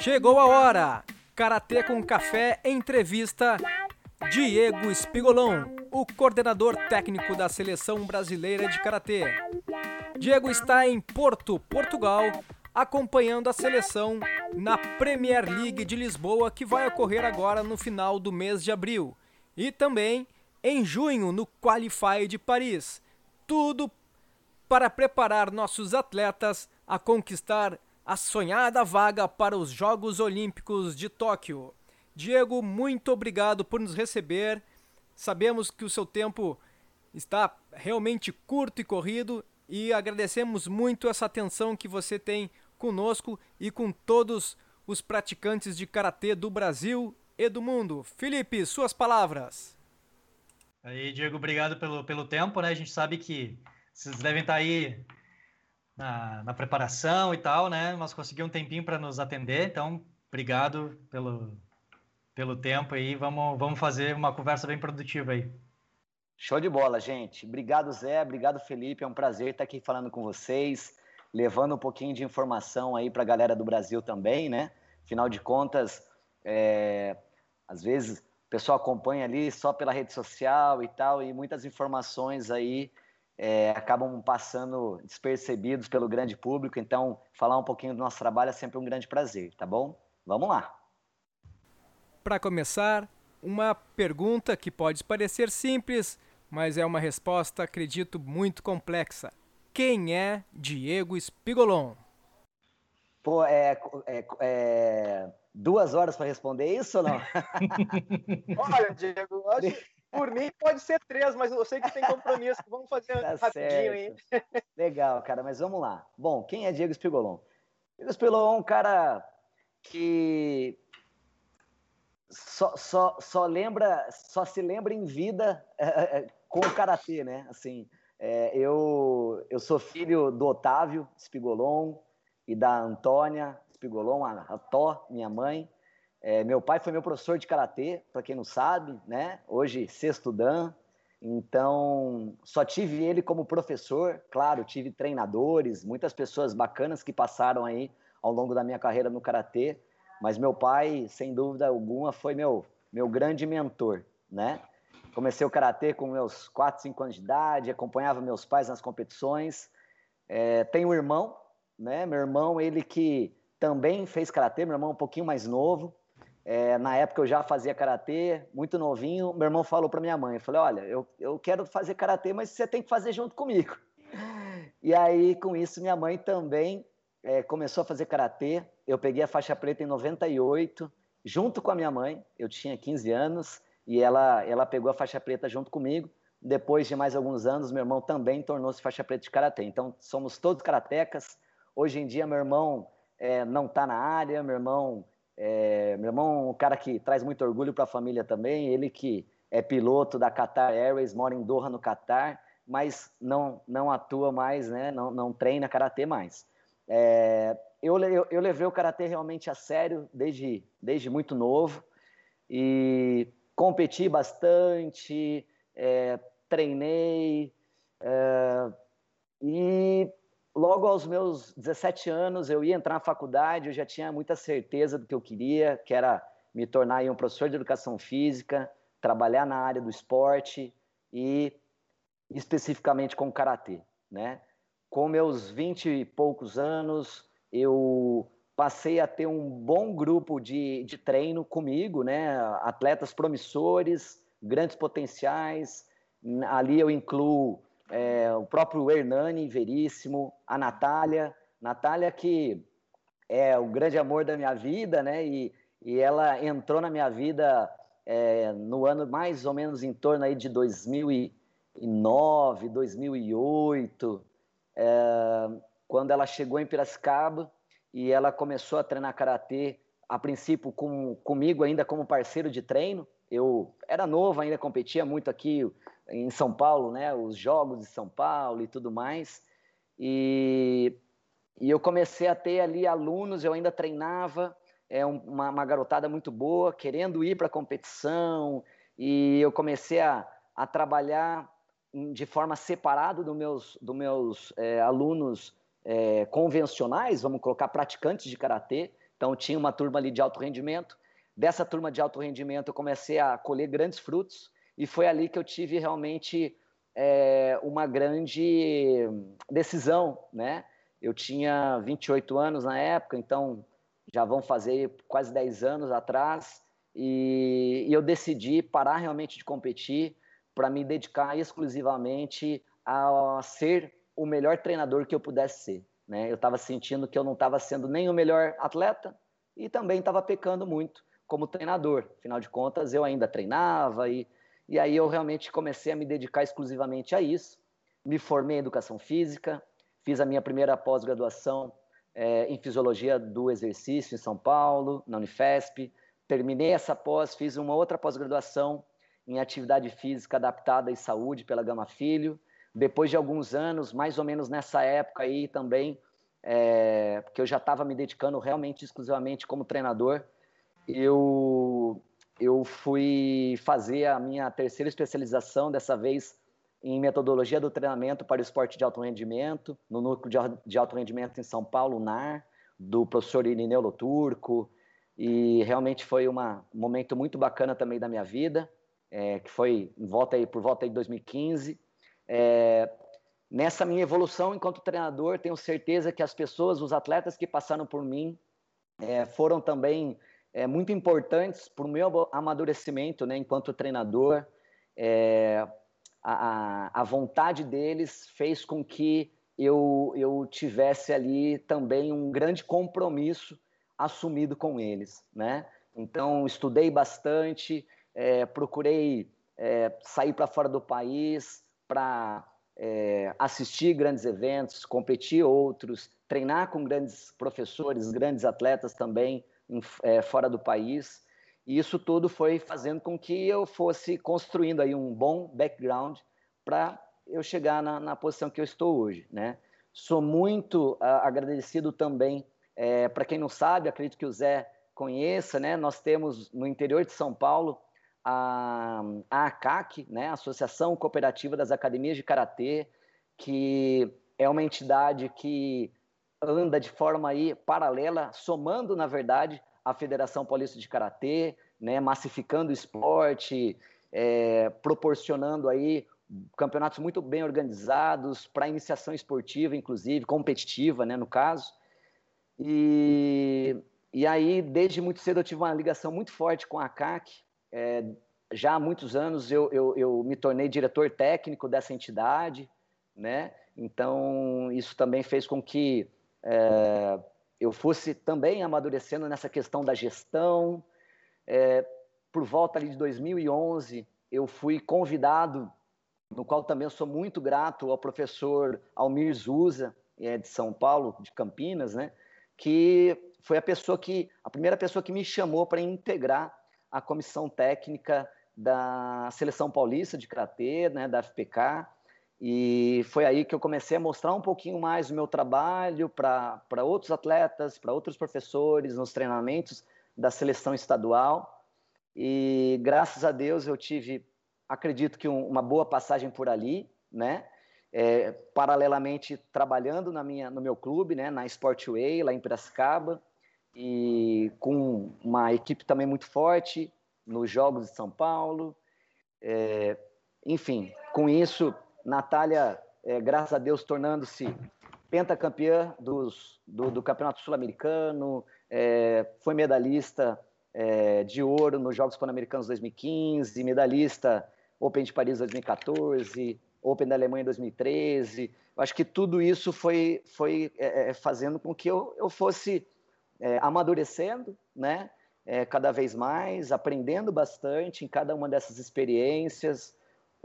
Chegou a hora! Karatê com Café entrevista Diego Spigolon, o coordenador técnico da seleção brasileira de karatê. Diego está em Porto, Portugal, acompanhando a seleção na Premier League de Lisboa, que vai ocorrer agora no final do mês de abril, e também em junho no Qualify de Paris. Tudo para preparar nossos atletas a conquistar a sonhada vaga para os Jogos Olímpicos de Tóquio. Diego, muito obrigado por nos receber. Sabemos que o seu tempo está realmente curto e corrido e agradecemos muito essa atenção que você tem conosco e com todos os praticantes de karatê do Brasil e do mundo. Felipe, suas palavras. Aí, Diego, obrigado pelo, pelo tempo, né? A gente sabe que vocês devem estar aí na, na preparação e tal, né? Mas conseguiu um tempinho para nos atender, então obrigado pelo, pelo tempo aí. Vamos, vamos fazer uma conversa bem produtiva aí. Show de bola, gente. Obrigado, Zé. Obrigado, Felipe. É um prazer estar aqui falando com vocês, levando um pouquinho de informação aí para a galera do Brasil também, né? Afinal de contas, é... às vezes o pessoal acompanha ali só pela rede social e tal, e muitas informações aí é, acabam passando despercebidos pelo grande público. Então, falar um pouquinho do nosso trabalho é sempre um grande prazer, tá bom? Vamos lá! Para começar, uma pergunta que pode parecer simples, mas é uma resposta, acredito, muito complexa. Quem é Diego Spigolon? Pô, é, é, é duas horas para responder isso ou não? Olha, Diego, acho, por mim pode ser três, mas eu sei que tem compromisso. Vamos fazer tá rapidinho aí. Legal, cara, mas vamos lá. Bom, quem é Diego Spigolon? Diego Spigolon é um cara que só, só, só lembra, só se lembra em vida é, com o karatê, né? Assim, é, eu, eu sou filho do Otávio Spigolon e da Antônia Spigolon, a, a Tó, minha mãe. É, meu pai foi meu professor de karatê, para quem não sabe, né? Hoje sexto dan. Então, só tive ele como professor. Claro, tive treinadores, muitas pessoas bacanas que passaram aí ao longo da minha carreira no karatê mas meu pai, sem dúvida alguma, foi meu, meu grande mentor, né? Comecei o karatê com meus 4, 5 anos de idade, acompanhava meus pais nas competições. É, tenho um irmão, né? Meu irmão, ele que também fez karatê, meu irmão um pouquinho mais novo. É, na época eu já fazia karatê, muito novinho. Meu irmão falou para minha mãe, eu falei, olha, eu, eu quero fazer karatê, mas você tem que fazer junto comigo. E aí, com isso, minha mãe também é, começou a fazer karatê. Eu peguei a faixa preta em 98, junto com a minha mãe. Eu tinha 15 anos e ela, ela pegou a faixa preta junto comigo. Depois de mais alguns anos, meu irmão também tornou-se faixa preta de karatê. Então, somos todos karatecas. Hoje em dia, meu irmão é, não está na área. Meu irmão, é, meu irmão um cara que traz muito orgulho para a família também. Ele que é piloto da Qatar Airways, mora em Doha, no Qatar, mas não, não atua mais, né? não, não treina karatê mais. É, eu, eu, eu, levei o karatê realmente a sério desde, desde muito novo e competi bastante, é, treinei é, e logo aos meus 17 anos eu ia entrar na faculdade, eu já tinha muita certeza do que eu queria, que era me tornar um professor de educação física, trabalhar na área do esporte e especificamente com karatê, né? com meus vinte e poucos anos, eu passei a ter um bom grupo de, de treino comigo, né? Atletas promissores, grandes potenciais. Ali eu incluo é, o próprio Hernani Veríssimo, a Natália. Natália que é o grande amor da minha vida, né? E, e ela entrou na minha vida é, no ano mais ou menos em torno aí de 2009, 2008 é, quando ela chegou em Piracicaba e ela começou a treinar karatê, a princípio com, comigo ainda como parceiro de treino. Eu era novo ainda, competia muito aqui em São Paulo, né? Os jogos de São Paulo e tudo mais. E, e eu comecei a ter ali alunos, eu ainda treinava, é uma, uma garotada muito boa, querendo ir para a competição, e eu comecei a, a trabalhar de forma separada dos meus, meus é, alunos é, convencionais, vamos colocar praticantes de karatê, Então tinha uma turma ali de alto rendimento. Dessa turma de alto rendimento eu comecei a colher grandes frutos e foi ali que eu tive realmente é, uma grande decisão, né? Eu tinha 28 anos na época, então já vão fazer quase 10 anos atrás, e, e eu decidi parar realmente de competir para me dedicar exclusivamente a ser o melhor treinador que eu pudesse ser. Né? Eu estava sentindo que eu não estava sendo nem o melhor atleta e também estava pecando muito como treinador. Afinal de contas, eu ainda treinava e, e aí eu realmente comecei a me dedicar exclusivamente a isso. Me formei em educação física, fiz a minha primeira pós-graduação é, em fisiologia do exercício em São Paulo, na Unifesp. Terminei essa pós, fiz uma outra pós-graduação em atividade física adaptada e saúde pela Gama Filho. Depois de alguns anos, mais ou menos nessa época aí também, é, porque eu já estava me dedicando realmente exclusivamente como treinador, eu, eu fui fazer a minha terceira especialização, dessa vez em metodologia do treinamento para o esporte de alto rendimento, no núcleo de alto rendimento em São Paulo, NAR, do professor Irineu Loturco, e realmente foi uma, um momento muito bacana também da minha vida, é, que foi em volta aí, por volta aí de 2015. É, nessa minha evolução enquanto treinador, tenho certeza que as pessoas, os atletas que passaram por mim, é, foram também é, muito importantes para o meu amadurecimento né, enquanto treinador. É, a, a vontade deles fez com que eu, eu tivesse ali também um grande compromisso assumido com eles, né? Então, estudei bastante, é, procurei é, sair para fora do país para é, assistir grandes eventos, competir outros, treinar com grandes professores, grandes atletas também em, é, fora do país. E isso tudo foi fazendo com que eu fosse construindo aí um bom background para eu chegar na, na, posição que eu estou hoje, né? Sou muito uh, agradecido também, é, para quem não sabe, acredito que o Zé conheça, né? Nós temos no interior de São Paulo a, a ACAC, né? Associação Cooperativa das Academias de Karatê, que é uma entidade que anda de forma aí paralela, somando, na verdade, a Federação Paulista de Karatê, né, massificando o esporte, é, proporcionando aí campeonatos muito bem organizados para iniciação esportiva, inclusive competitiva, né, no caso. E, e aí, desde muito cedo, eu tive uma ligação muito forte com a CAC. É, já há muitos anos eu, eu, eu me tornei diretor técnico dessa entidade, né? Então, isso também fez com que é, eu fosse também amadurecendo nessa questão da gestão. É, por volta ali de 2011, eu fui convidado, no qual também sou muito grato ao professor Almir Zusa, é, de São Paulo, de Campinas, né? que foi a pessoa que a primeira pessoa que me chamou para integrar a comissão técnica da seleção paulista de karatê, né, da FPK, e foi aí que eu comecei a mostrar um pouquinho mais o meu trabalho para outros atletas, para outros professores, nos treinamentos da seleção estadual. E graças a Deus eu tive, acredito que um, uma boa passagem por ali, né? É, paralelamente trabalhando na minha, no meu clube, né, na Sportway, lá em Piracicaba, e com uma equipe também muito forte nos Jogos de São Paulo. É, enfim, com isso Natália, é, graças a Deus, tornando-se pentacampeã dos, do, do Campeonato Sul-Americano, é, foi medalhista é, de ouro nos Jogos Pan-Americanos 2015, medalhista Open de Paris 2014, Open da Alemanha 2013. Eu acho que tudo isso foi, foi é, é, fazendo com que eu, eu fosse é, amadurecendo, né? cada vez mais, aprendendo bastante em cada uma dessas experiências,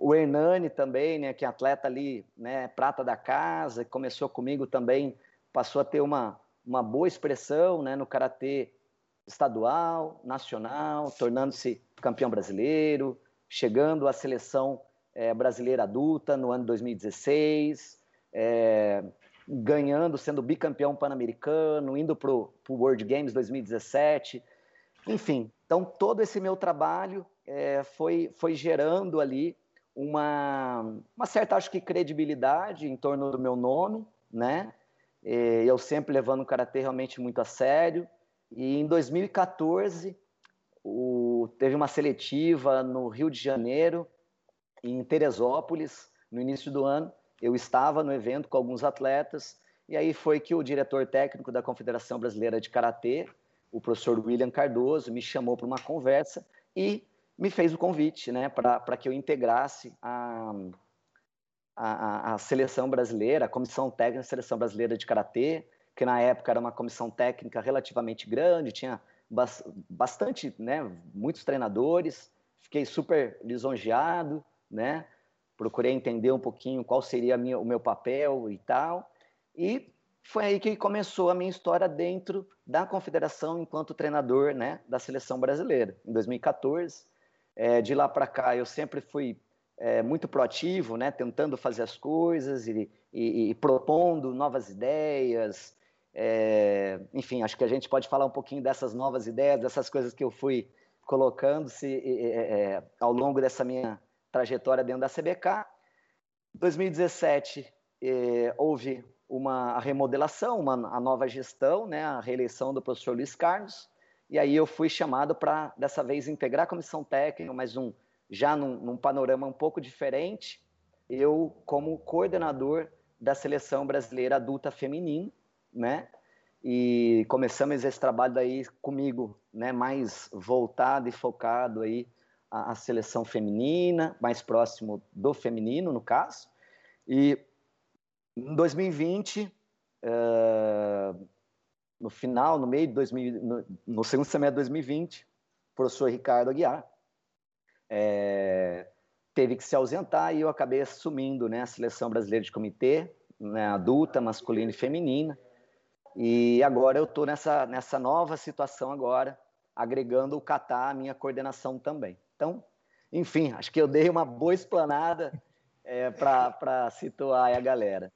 o Hernani também, né, que é atleta ali, né, prata da casa, começou comigo também, passou a ter uma, uma boa expressão né, no karatê estadual, nacional, tornando-se campeão brasileiro, chegando à seleção é, brasileira adulta no ano 2016, é, ganhando, sendo bicampeão pan-americano, indo para o World Games 2017. Enfim, então todo esse meu trabalho é, foi, foi gerando ali uma, uma certa, acho que, credibilidade em torno do meu nome, né? Eu sempre levando o Karatê realmente muito a sério. E em 2014, o, teve uma seletiva no Rio de Janeiro, em Teresópolis, no início do ano. Eu estava no evento com alguns atletas, e aí foi que o diretor técnico da Confederação Brasileira de Karatê, o professor William Cardoso, me chamou para uma conversa e me fez o convite né, para que eu integrasse a, a, a, seleção brasileira, a comissão técnica da seleção brasileira de karatê, que na época era uma comissão técnica relativamente grande, tinha bastante, né, muitos treinadores. Fiquei super lisonjeado, né? Procurei entender um pouquinho qual seria minha, o meu papel e tal. E foi aí que começou a minha história dentro da confederação enquanto treinador, né, da seleção brasileira. Em 2014, é, de lá para cá eu sempre fui é, muito proativo, né, tentando fazer as coisas e, e, e propondo novas ideias. É, enfim, acho que a gente pode falar um pouquinho dessas novas ideias, dessas coisas que eu fui colocando-se é, ao longo dessa minha trajetória dentro da CBK. Em 2017 é, houve uma remodelação, uma a nova gestão, né, a reeleição do professor Luiz Carlos, e aí eu fui chamado para dessa vez integrar a comissão técnica, mas um já num, num panorama um pouco diferente, eu como coordenador da seleção brasileira adulta feminina, né? E começamos esse trabalho daí comigo, né? Mais voltado e focado aí à, à seleção feminina, mais próximo do feminino, no caso. E em 2020, uh, no final, no meio de 2000, no, no segundo semestre de 2020, o professor Ricardo Aguiar é, teve que se ausentar e eu acabei assumindo né, a seleção brasileira de comitê, né, adulta, masculina e feminina. E agora eu estou nessa, nessa nova situação agora, agregando o Catar à minha coordenação também. Então, enfim, acho que eu dei uma boa explanada é, para situar a galera.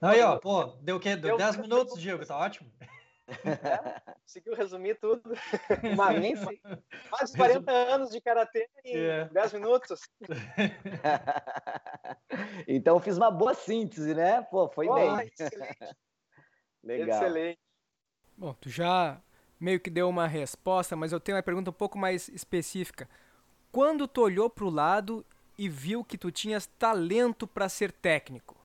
Aí, ó, pô, deu o quê? Deu 10 minutos, Diego, tá ótimo. É, conseguiu resumir tudo. Uma, mais de 40 anos de karatê em é. 10 minutos. então fiz uma boa síntese, né? Pô, foi oh, bem. Excelente. Legal. Excelente. Bom, tu já meio que deu uma resposta, mas eu tenho uma pergunta um pouco mais específica. Quando tu olhou para o lado e viu que tu tinhas talento para ser técnico?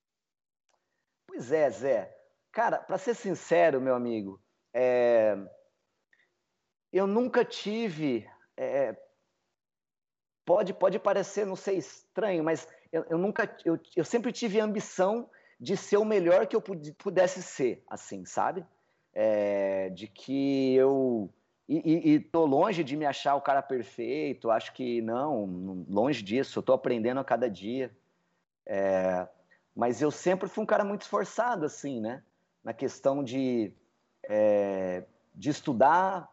Pois é, Zé. Cara, para ser sincero, meu amigo, é... eu nunca tive. É... Pode, pode parecer, não sei, estranho, mas eu, eu nunca. Eu, eu sempre tive ambição de ser o melhor que eu pudesse ser, assim, sabe? É... de que eu. E, estou longe de me achar o cara perfeito, acho que não, longe disso, tô aprendendo a cada dia. É, mas eu sempre fui um cara muito esforçado, assim, né? Na questão de, é, de estudar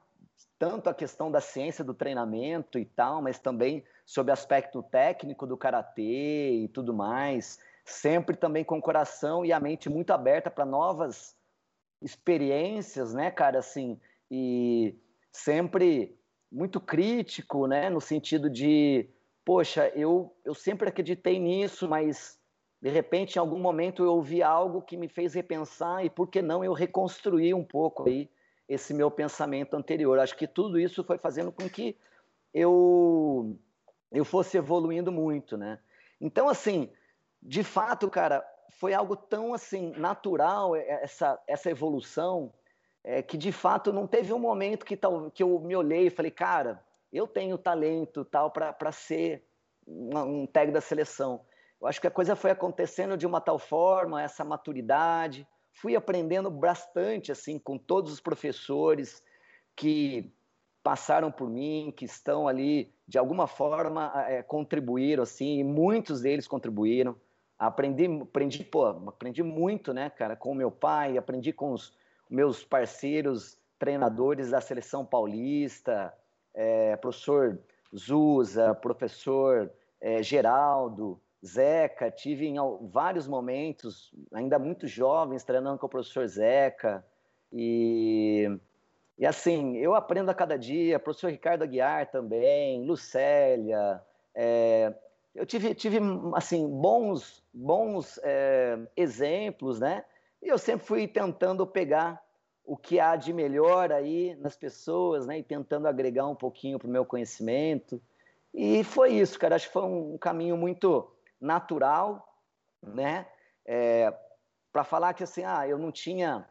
tanto a questão da ciência do treinamento e tal, mas também sobre aspecto técnico do karatê e tudo mais. Sempre também com o coração e a mente muito aberta para novas experiências, né, cara? Assim, e sempre muito crítico, né? No sentido de, poxa, eu, eu sempre acreditei nisso, mas de repente, em algum momento, eu ouvi algo que me fez repensar e, por que não, eu reconstruir um pouco aí esse meu pensamento anterior. Acho que tudo isso foi fazendo com que eu, eu fosse evoluindo muito, né? Então, assim, de fato, cara, foi algo tão, assim, natural é, essa, essa evolução é, que, de fato, não teve um momento que, tal, que eu me olhei e falei, cara, eu tenho talento tal para ser um tag da seleção eu acho que a coisa foi acontecendo de uma tal forma, essa maturidade. Fui aprendendo bastante assim com todos os professores que passaram por mim, que estão ali de alguma forma é, contribuíram assim, muitos deles contribuíram. Aprendi, aprendi, pô, aprendi muito, né, cara, com o meu pai, aprendi com os meus parceiros treinadores da seleção paulista, é, professor Zusa, professor é, Geraldo, Zeca, tive em vários momentos, ainda muito jovens, treinando com o professor Zeca. E, e assim, eu aprendo a cada dia, professor Ricardo Aguiar também, Lucélia. É, eu tive, tive assim, bons, bons é, exemplos, né? E eu sempre fui tentando pegar o que há de melhor aí nas pessoas, né? E tentando agregar um pouquinho para o meu conhecimento. E foi isso, cara. Acho que foi um caminho muito natural, né? É, para falar que assim, ah, eu não tinha.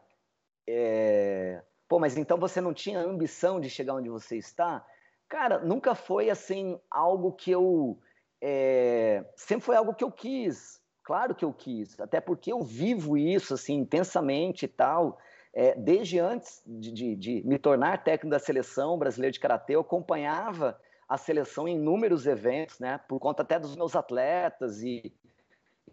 É... Pô, mas então você não tinha ambição de chegar onde você está? Cara, nunca foi assim algo que eu. É... Sempre foi algo que eu quis. Claro que eu quis, até porque eu vivo isso assim intensamente e tal. É, desde antes de, de, de, me tornar técnico da seleção brasileira de karatê, eu acompanhava a seleção em inúmeros eventos, né? Por conta até dos meus atletas e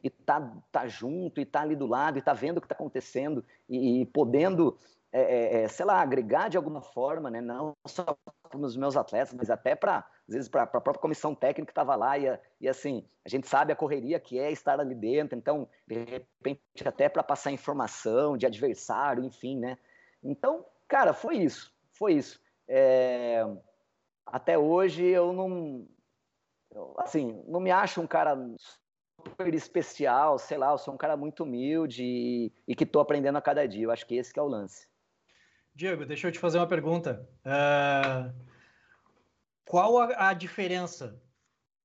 e tá, tá junto e tá ali do lado e tá vendo o que está acontecendo e, e podendo é, é, é, sei lá, agregar de alguma forma, né? Não só para os meus atletas, mas até para, às vezes, para a própria comissão técnica que estava lá. E, e, assim, a gente sabe a correria que é estar ali dentro, então, de repente, até para passar informação de adversário, enfim, né? Então, cara, foi isso, foi isso. É... Até hoje eu não. assim, não me acho um cara super especial, sei lá, eu sou um cara muito humilde e, e que estou aprendendo a cada dia. Eu acho que esse que é o lance. Diego, deixa eu te fazer uma pergunta. Uh, qual a, a diferença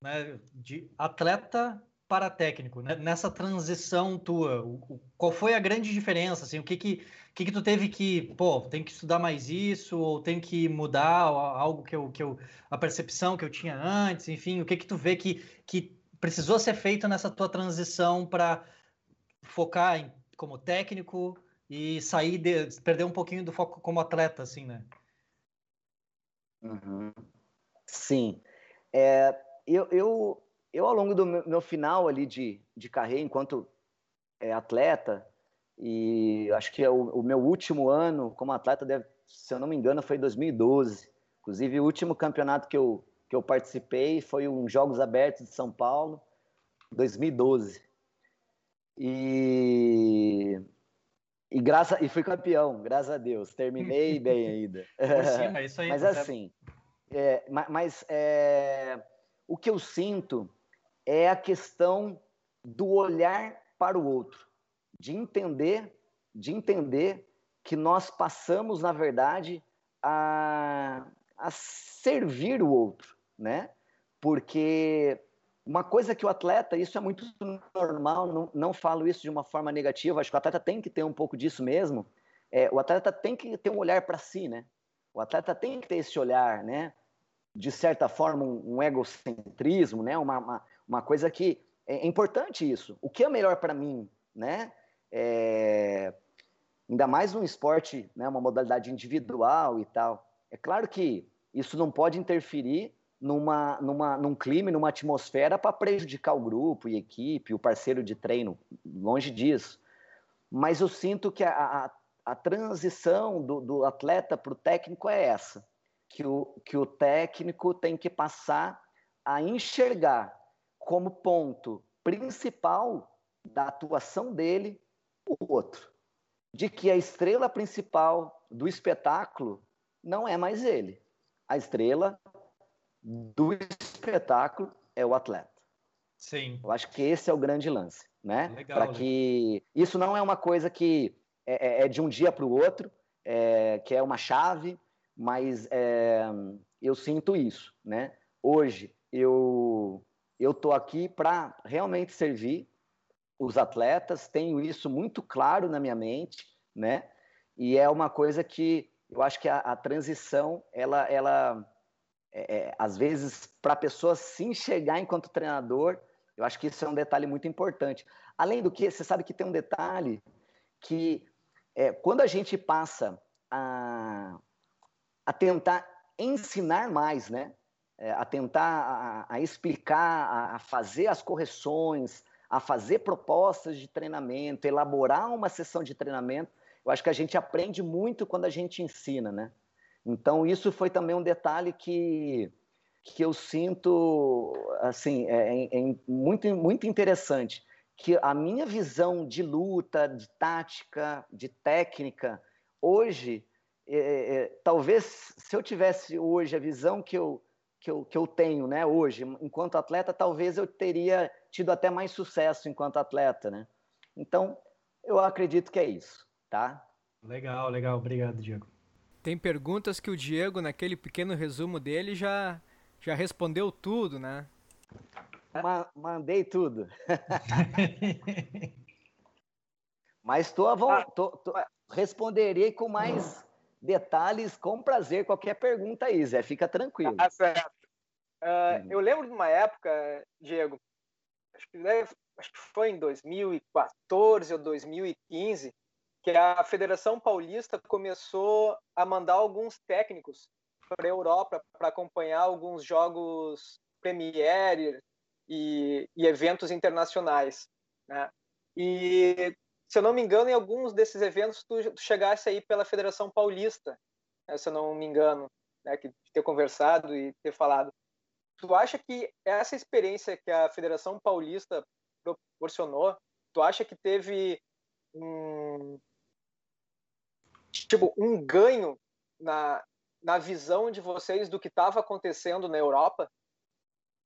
né, de atleta para técnico né, nessa transição tua? O, o, qual foi a grande diferença? Assim, o que que, que que tu teve que, pô, tem que estudar mais isso ou tem que mudar algo que eu, que eu a percepção que eu tinha antes? Enfim, o que que tu vê que que precisou ser feito nessa tua transição para focar em, como técnico? e sair de perder um pouquinho do foco como atleta, assim, né? Uhum. Sim. É, eu, eu, eu, ao longo do meu, meu final ali de, de carreira, enquanto é, atleta, e acho que é o, o, meu último ano como atleta, deve, se eu não me engano, foi 2012. Inclusive, o último campeonato que eu, que eu participei foi um Jogos Abertos de São Paulo, 2012. E e, graça, e fui campeão, graças a Deus. Terminei bem ainda. Cima, é isso aí, mas tá assim, é, mas é, o que eu sinto é a questão do olhar para o outro, de entender, de entender que nós passamos, na verdade, a, a servir o outro, né? Porque uma coisa que o atleta, isso é muito normal, não, não falo isso de uma forma negativa, acho que o atleta tem que ter um pouco disso mesmo. É, o atleta tem que ter um olhar para si, né? O atleta tem que ter esse olhar, né? De certa forma, um, um egocentrismo, né? Uma, uma, uma, coisa que é importante isso. O que é melhor para mim, né? É, ainda mais num esporte, né? Uma modalidade individual e tal. É claro que isso não pode interferir numa, numa, num clima, numa atmosfera para prejudicar o grupo e equipe, o parceiro de treino, longe disso. Mas eu sinto que a, a, a transição do, do atleta para o técnico é essa, que o, que o técnico tem que passar a enxergar como ponto principal da atuação dele o outro. De que a estrela principal do espetáculo não é mais ele. A estrela do espetáculo é o atleta. Sim. Eu acho que esse é o grande lance, né? Para que isso não é uma coisa que é, é, é de um dia para o outro, é, que é uma chave, mas é, eu sinto isso, né? Hoje eu eu tô aqui para realmente servir os atletas, tenho isso muito claro na minha mente, né? E é uma coisa que eu acho que a, a transição ela ela é, é, às vezes, para a pessoa se enxergar enquanto treinador, eu acho que isso é um detalhe muito importante. Além do que, você sabe que tem um detalhe que é, quando a gente passa a, a tentar ensinar mais, né? É, a tentar a, a explicar, a, a, fazer as correções, a fazer propostas de treinamento, elaborar uma sessão de treinamento, eu acho que a gente aprende muito quando a gente ensina, né? Então, isso foi também um detalhe que, que eu sinto, assim, é, é, é muito, muito interessante, que a minha visão de luta, de tática, de técnica, hoje, é, é, é, talvez se eu tivesse hoje a visão que eu, que eu, que eu tenho, né, hoje, enquanto atleta, talvez eu teria tido até mais sucesso enquanto atleta, né? Então, eu acredito que é isso, tá? Legal, legal. Obrigado, Diego. Tem perguntas que o Diego, naquele pequeno resumo dele, já, já respondeu tudo, né? Ma mandei tudo. Mas tô, ah. tô, tô, responderei com mais detalhes, com prazer, qualquer pergunta aí, Zé. Fica tranquilo. Tá certo. Uh, eu lembro de uma época, Diego, acho que, deve, acho que foi em 2014 ou 2015, que a Federação Paulista começou a mandar alguns técnicos para a Europa para acompanhar alguns jogos Premier e, e eventos internacionais. Né? E, se eu não me engano, em alguns desses eventos tu, tu chegasse aí pela Federação Paulista, né? se eu não me engano, né? que ter conversado e ter falado. Tu acha que essa experiência que a Federação Paulista proporcionou, tu acha que teve um, tipo, um ganho na, na visão de vocês do que estava acontecendo na Europa?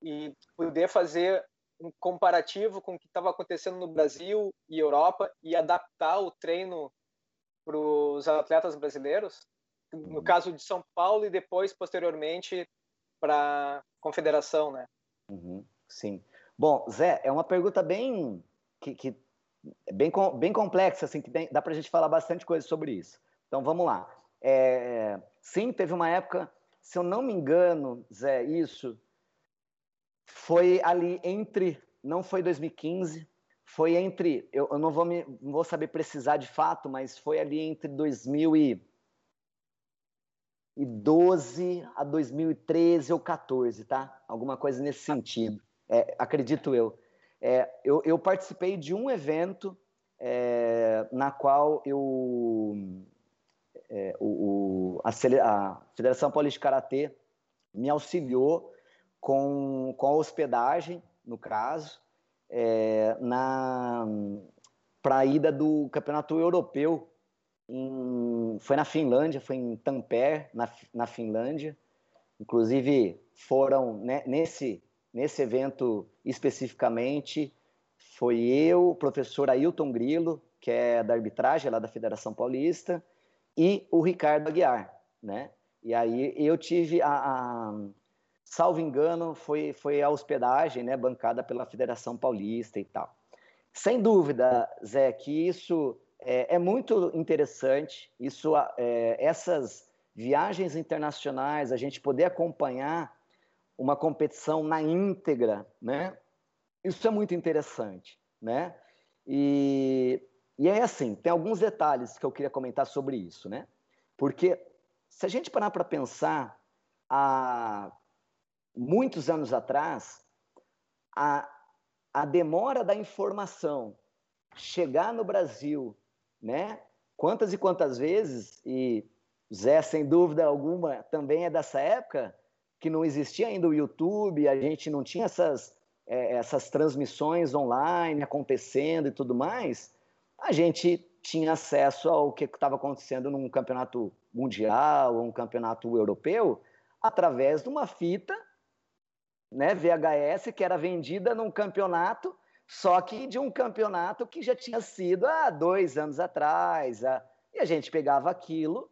E poder fazer um comparativo com o que estava acontecendo no Brasil e Europa e adaptar o treino para os atletas brasileiros, no caso de São Paulo e depois posteriormente para confederação, né? Uhum, sim. Bom, Zé, é uma pergunta bem que, que é bem, bem complexa, assim, que dá para a gente falar bastante coisa sobre isso. Então vamos lá. É, sim, teve uma época, se eu não me engano, Zé, isso foi ali entre, não foi 2015, foi entre, eu, eu não, vou me, não vou saber precisar de fato, mas foi ali entre 2012 a 2013 ou 14, tá? Alguma coisa nesse sentido, é, acredito eu. É, eu. Eu participei de um evento é, na qual eu é, o, o, a, a, Federação Paulista de Karatê me auxiliou com, com a hospedagem, no caso, é, para a ida do Campeonato Europeu. Em, foi na Finlândia, foi em Tampere, na, na Finlândia. Inclusive, foram né, nesse, nesse evento especificamente, foi eu, o professor Ailton Grilo, que é da arbitragem lá da Federação Paulista, e o Ricardo Aguiar, né? E aí eu tive a, a salvo engano, foi, foi a hospedagem, né, bancada pela Federação Paulista e tal. Sem dúvida, Zé, que isso é, é muito interessante, isso, é, essas viagens internacionais, a gente poder acompanhar uma competição na íntegra, né? Isso é muito interessante, né? E e é assim, tem alguns detalhes que eu queria comentar sobre isso, né? Porque se a gente parar para pensar, há muitos anos atrás, a, a demora da informação chegar no Brasil, né? Quantas e quantas vezes, e Zé, sem dúvida alguma, também é dessa época, que não existia ainda o YouTube, a gente não tinha essas, é, essas transmissões online acontecendo e tudo mais a gente tinha acesso ao que estava acontecendo num campeonato mundial ou um campeonato europeu através de uma fita né, VHS que era vendida num campeonato, só que de um campeonato que já tinha sido há dois anos atrás. e a gente pegava aquilo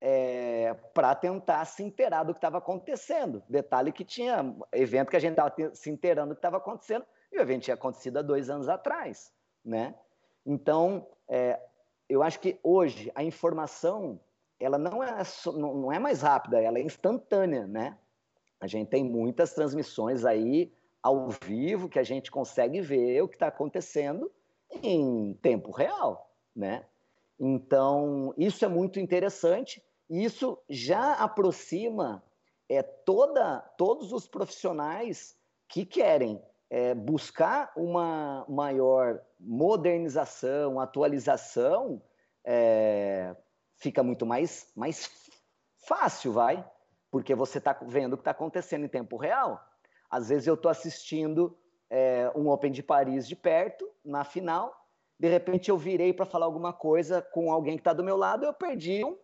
é, para tentar se inteirar do que estava acontecendo. Detalhe que tinha evento que a gente estava se inteirando do que estava acontecendo, e o evento tinha acontecido há dois anos atrás. Né? Então, é, eu acho que hoje a informação ela não é, não é mais rápida, ela é instantânea, né? A gente tem muitas transmissões aí ao vivo que a gente consegue ver o que está acontecendo em tempo real, né? Então, isso é muito interessante. Isso já aproxima é, toda, todos os profissionais que querem é, buscar uma maior modernização, atualização, é, fica muito mais, mais fácil, vai, porque você está vendo o que está acontecendo em tempo real. Às vezes eu estou assistindo é, um Open de Paris de perto, na final, de repente eu virei para falar alguma coisa com alguém que está do meu lado, eu perdi um,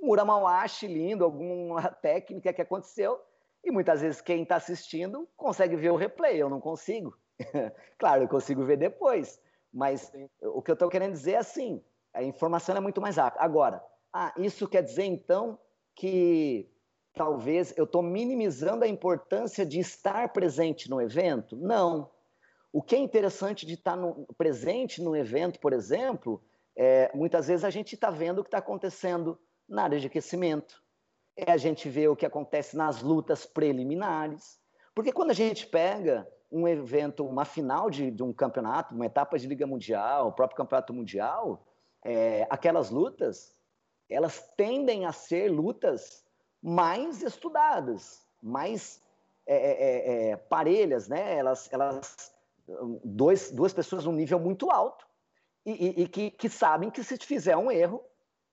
Uramawashi lindo, alguma técnica que aconteceu, e muitas vezes quem está assistindo consegue ver o replay, eu não consigo. claro, eu consigo ver depois, mas o que eu estou querendo dizer é assim: a informação é muito mais rápida. Agora, ah, isso quer dizer então que talvez eu estou minimizando a importância de estar presente no evento? Não. O que é interessante de estar no, presente no evento, por exemplo, é, muitas vezes a gente está vendo o que está acontecendo na área de aquecimento, é a gente vê o que acontece nas lutas preliminares, porque quando a gente pega um evento, uma final de, de um campeonato, uma etapa de Liga Mundial, o próprio Campeonato Mundial, é, aquelas lutas, elas tendem a ser lutas mais estudadas, mais é, é, é, é parelhas, né? Elas, elas dois, duas pessoas num nível muito alto e, e, e que, que sabem que se fizer um erro,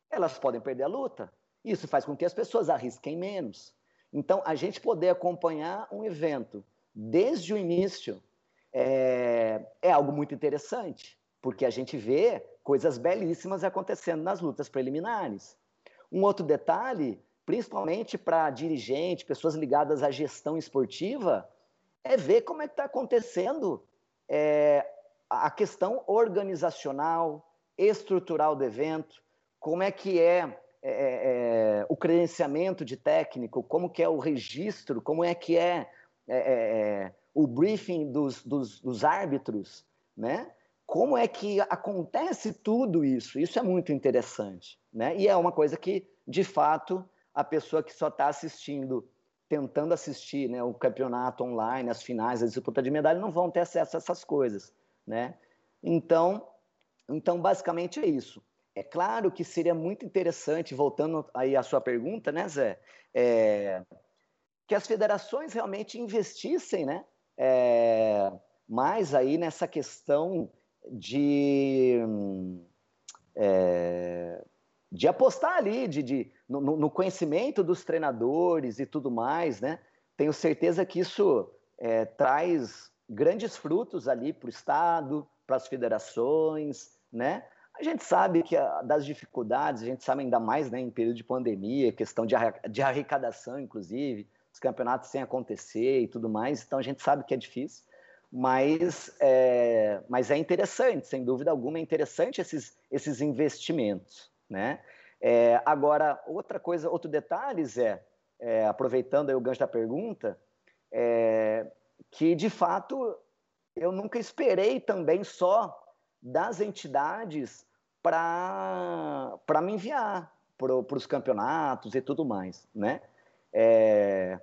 elas podem perder a luta. Isso faz com que as pessoas arrisquem menos. Então, a gente poder acompanhar um evento desde o início é, é algo muito interessante, porque a gente vê coisas belíssimas acontecendo nas lutas preliminares. Um outro detalhe, principalmente para dirigente, pessoas ligadas à gestão esportiva, é ver como é que está acontecendo é, a questão organizacional, estrutural do evento, como é que é, é, é, o credenciamento de técnico, como que é o registro, como é que é, é, é, é o briefing dos, dos, dos, árbitros, né? Como é que acontece tudo isso? Isso é muito interessante, né? E é uma coisa que, de fato, a pessoa que só está assistindo, tentando assistir né, o campeonato online, as finais, a disputa de medalha, não vão ter acesso a essas coisas, né? Então, então basicamente é isso. É claro que seria muito interessante, voltando aí à sua pergunta, né, Zé, é, que as federações realmente investissem, né, é, mais aí nessa questão de é, de apostar ali, de, de no, no, conhecimento dos treinadores e tudo mais, né? Tenho certeza que isso é, traz grandes frutos ali para o Estado, para as federações, né? A gente sabe que a, das dificuldades, a gente sabe ainda mais né, em período de pandemia, questão de, de arrecadação, inclusive, os campeonatos sem acontecer e tudo mais, então a gente sabe que é difícil, mas é, mas é interessante, sem dúvida alguma, é interessante esses, esses investimentos, né? É, agora, outra coisa, outro detalhe, Zé, é, aproveitando o gancho da pergunta, é, que de fato eu nunca esperei também só das entidades para me enviar para os campeonatos e tudo mais, né? É,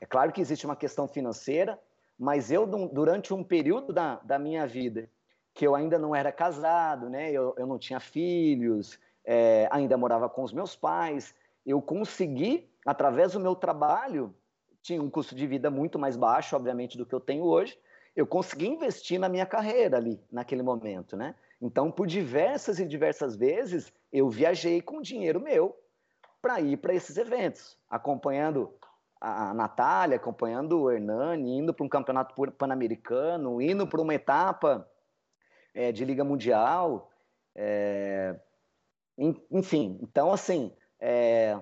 é, claro que existe uma questão financeira, mas eu, durante um período da, da minha vida, que eu ainda não era casado, né? Eu, eu não tinha filhos, é, ainda morava com os meus pais, eu consegui, através do meu trabalho, tinha um custo de vida muito mais baixo, obviamente, do que eu tenho hoje, eu consegui investir na minha carreira ali, naquele momento, né? Então, por diversas e diversas vezes, eu viajei com dinheiro meu para ir para esses eventos, acompanhando a Natália, acompanhando o Hernani, indo para um campeonato pan-americano, indo para uma etapa é, de Liga Mundial. É, enfim, então, assim, é,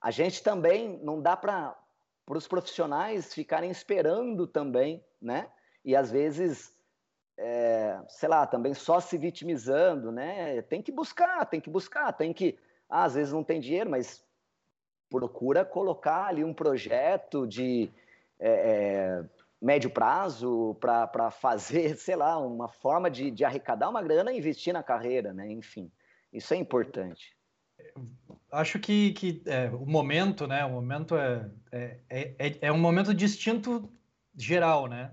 a gente também não dá para os profissionais ficarem esperando também, né? E às vezes é, sei lá, também só se vitimizando, né? Tem que buscar, tem que buscar, tem que. Ah, às vezes não tem dinheiro, mas procura colocar ali um projeto de é, é, médio prazo para fazer, sei lá, uma forma de, de arrecadar uma grana e investir na carreira, né? Enfim, isso é importante. Acho que, que é, o momento, né? O momento é, é, é, é um momento distinto geral, né?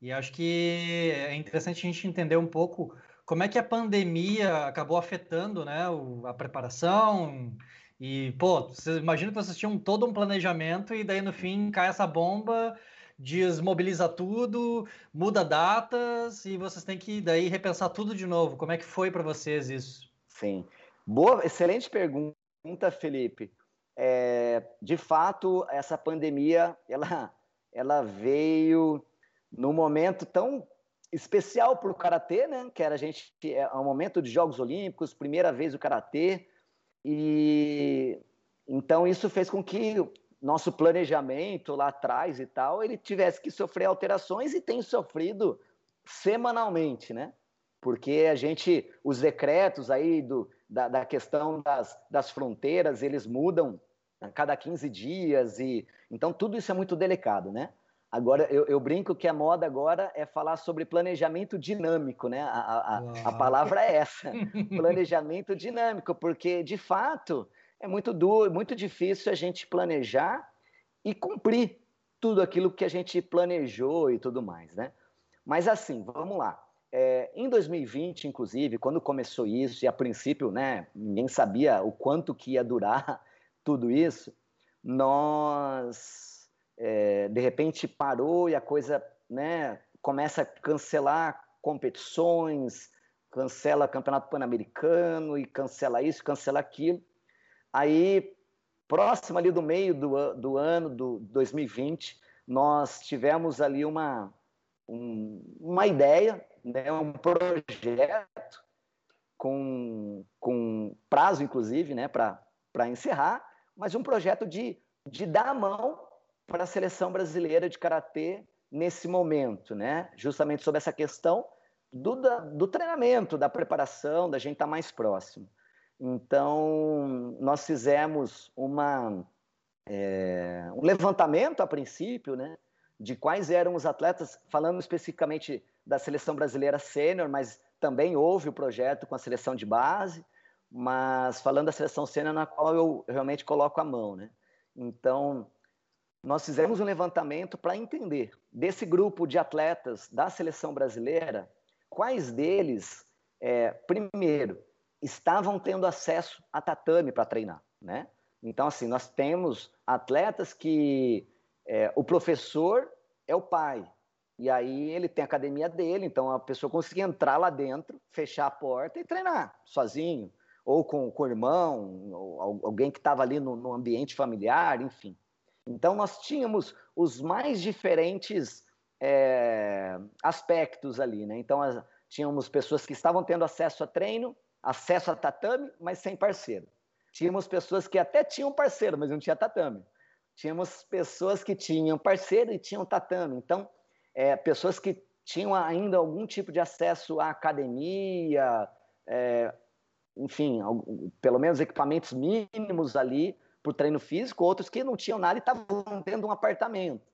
E acho que é interessante a gente entender um pouco como é que a pandemia acabou afetando né, o, a preparação. E, pô, imagina que vocês tinham todo um planejamento e daí no fim cai essa bomba, desmobiliza tudo, muda datas e vocês têm que daí repensar tudo de novo. Como é que foi para vocês isso? Sim. Boa, excelente pergunta, Felipe. É, de fato, essa pandemia, ela, ela veio num momento tão especial para o karatê, né? Que era a gente é um momento de Jogos Olímpicos, primeira vez o karatê e então isso fez com que nosso planejamento lá atrás e tal ele tivesse que sofrer alterações e tem sofrido semanalmente, né? Porque a gente, os decretos aí do, da, da questão das, das fronteiras, eles mudam a cada 15 dias, e então tudo isso é muito delicado, né? Agora, eu, eu, brinco que a moda agora é falar sobre planejamento dinâmico, né? A, a, a palavra é essa, planejamento dinâmico, porque, de fato, é muito duro, muito difícil a gente planejar e cumprir tudo aquilo que a gente planejou e tudo mais, né? Mas assim, vamos lá. É, em 2020, inclusive, quando começou isso, e a princípio, né, ninguém sabia o quanto que ia durar tudo isso, nós, é, de repente, parou e a coisa, né, começa a cancelar competições, cancela campeonato pan-americano e cancela isso, cancela aquilo. Aí, próximo ali do meio do, do ano, do 2020, nós tivemos ali uma, um, uma ideia, né, um projeto com, com prazo, inclusive, né, para encerrar, mas um projeto de, de dar a mão para a seleção brasileira de karatê nesse momento, né? justamente sobre essa questão do, da, do treinamento, da preparação, da gente estar tá mais próximo. Então, nós fizemos uma, é, um levantamento a princípio, né, de quais eram os atletas, falando especificamente da seleção brasileira sênior, mas também houve o projeto com a seleção de base, mas falando da seleção sênior na qual eu realmente coloco a mão, né? Então, nós fizemos um levantamento para entender desse grupo de atletas da seleção brasileira, quais deles, é, primeiro, estavam tendo acesso a tatame para treinar, né? Então, assim, nós temos atletas que é, o professor é o pai, e aí ele tem a academia dele, então a pessoa conseguia entrar lá dentro, fechar a porta e treinar sozinho, ou com, com o irmão, ou alguém que estava ali no, no ambiente familiar, enfim. Então nós tínhamos os mais diferentes é, aspectos ali, né? Então as, tínhamos pessoas que estavam tendo acesso a treino, acesso a tatame, mas sem parceiro. Tínhamos pessoas que até tinham parceiro, mas não tinha tatame. Tínhamos pessoas que tinham parceiro e tinham tatame. Então, é, pessoas que tinham ainda algum tipo de acesso à academia, é, enfim, pelo menos equipamentos mínimos ali para o treino físico, outros que não tinham nada e estavam tendo um apartamento.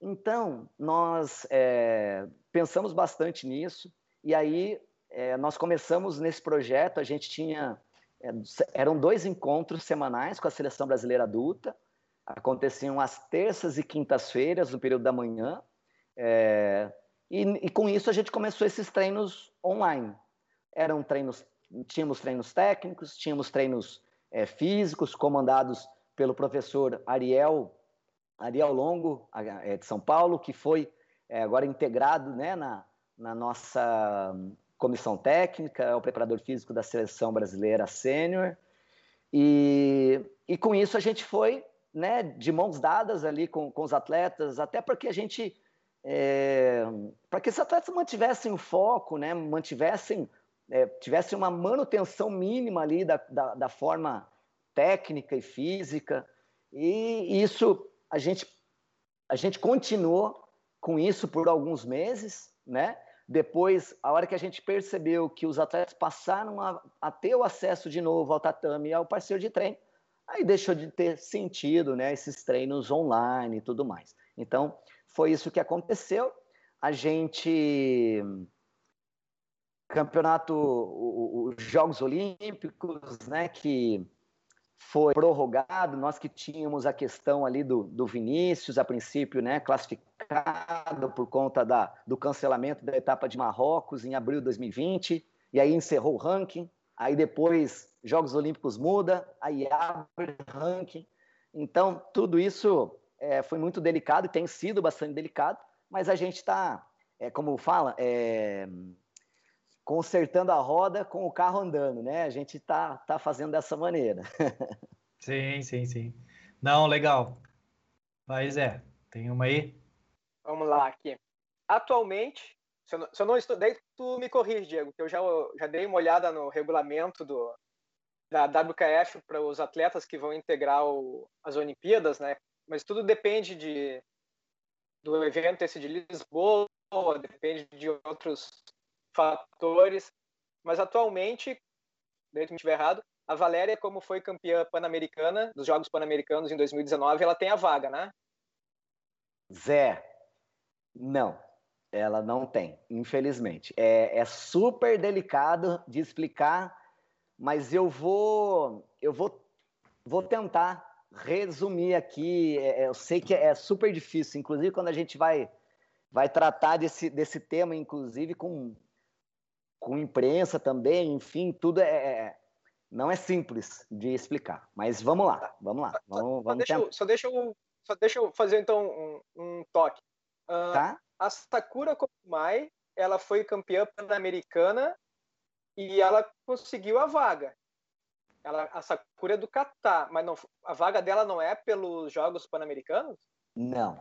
Então, nós é, pensamos bastante nisso, e aí é, nós começamos nesse projeto, a gente tinha. É, eram dois encontros semanais com a seleção brasileira adulta, aconteciam às terças e quintas-feiras, no período da manhã, é, e, e, com isso a gente começou esses treinos online. Eram treinos, tínhamos treinos técnicos, tínhamos treinos é, físicos comandados pelo professor Ariel Ariel Longo é, de São Paulo, que foi é, agora integrado né, na, na nossa comissão técnica, é o preparador físico da seleção brasileira sênior. E, e com isso a gente foi né, de mãos dadas ali com, com os atletas, até porque a gente. É, para que esses atletas mantivessem o foco, né, mantivessem, é, tivessem uma manutenção mínima ali da, da, da forma técnica e física. E isso a gente, a gente continuou com isso por alguns meses, né? Depois, a hora que a gente percebeu que os atletas passaram a, a ter o acesso de novo ao tatame e ao parceiro de treino, aí deixou de ter sentido, né? Esses treinos online e tudo mais. Então, foi isso que aconteceu. A gente campeonato, os Jogos Olímpicos, né, que foi prorrogado, nós que tínhamos a questão ali do, do Vinícius, a princípio, né, classificado por conta da, do cancelamento da etapa de Marrocos em abril de 2020, e aí encerrou o ranking, aí depois Jogos Olímpicos muda, aí abre ranking, então tudo isso é, foi muito delicado e tem sido bastante delicado, mas a gente está, é, como fala, é, consertando a roda com o carro andando, né? A gente tá, tá fazendo dessa maneira. sim, sim, sim. Não, legal. Mas é, tem uma aí? Vamos lá aqui. Atualmente, se eu não, se eu não estudei, tu me corrige, Diego, que eu já, já dei uma olhada no regulamento do, da WKF para os atletas que vão integrar o, as Olimpíadas, né? Mas tudo depende de, do evento esse de Lisboa, depende de outros fatores, mas atualmente, dentro que me estiver errado, a Valéria, como foi campeã pan-americana dos Jogos Pan-Americanos em 2019, ela tem a vaga, né? Zé, não, ela não tem, infelizmente. É, é super delicado de explicar, mas eu vou, eu vou, vou tentar resumir aqui. É, é, eu sei que é super difícil, inclusive quando a gente vai, vai tratar desse, desse tema, inclusive com, com imprensa também, enfim, tudo é, é não é simples de explicar. Mas vamos lá, vamos lá. Vamos, vamos só, deixa eu, só, deixa eu, só deixa eu fazer então um, um toque. Uh, tá? A Sakura Komai, ela foi campeã pan-americana e ela conseguiu a vaga. Ela, a Sakura é do Catar, mas não, a vaga dela não é pelos Jogos Pan-Americanos? Não.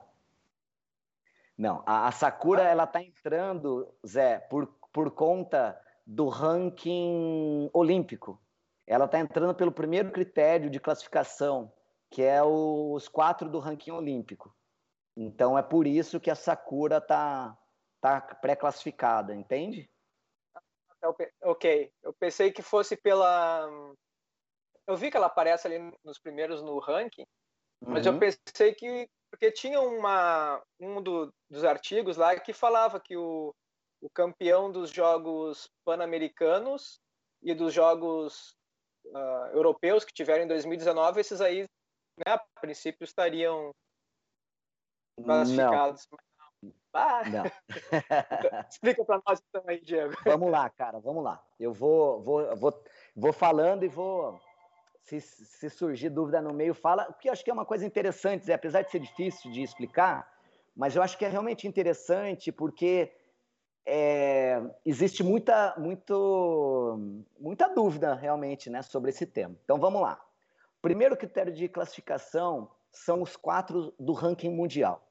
Não, a, a Sakura ela tá entrando, Zé, por, por conta do ranking olímpico. Ela está entrando pelo primeiro critério de classificação, que é os quatro do ranking olímpico. Então é por isso que a Sakura está tá, tá pré-classificada, entende? Ok, eu pensei que fosse pela eu vi que ela aparece ali nos primeiros no ranking, mas uhum. eu pensei que porque tinha uma um do, dos artigos lá que falava que o, o campeão dos jogos pan-americanos e dos jogos uh, europeus que tiveram em 2019, esses aí, né, a princípio estariam classificados. Não. Ah. Explica para nós também, Diego. Vamos lá, cara, vamos lá. Eu vou, vou, vou, vou falando e vou se, se, surgir dúvida no meio, fala, porque eu acho que é uma coisa interessante, apesar de ser difícil de explicar, mas eu acho que é realmente interessante porque é, existe muita, muito, muita dúvida realmente né, sobre esse tema. Então vamos lá. Primeiro critério de classificação são os quatro do ranking mundial,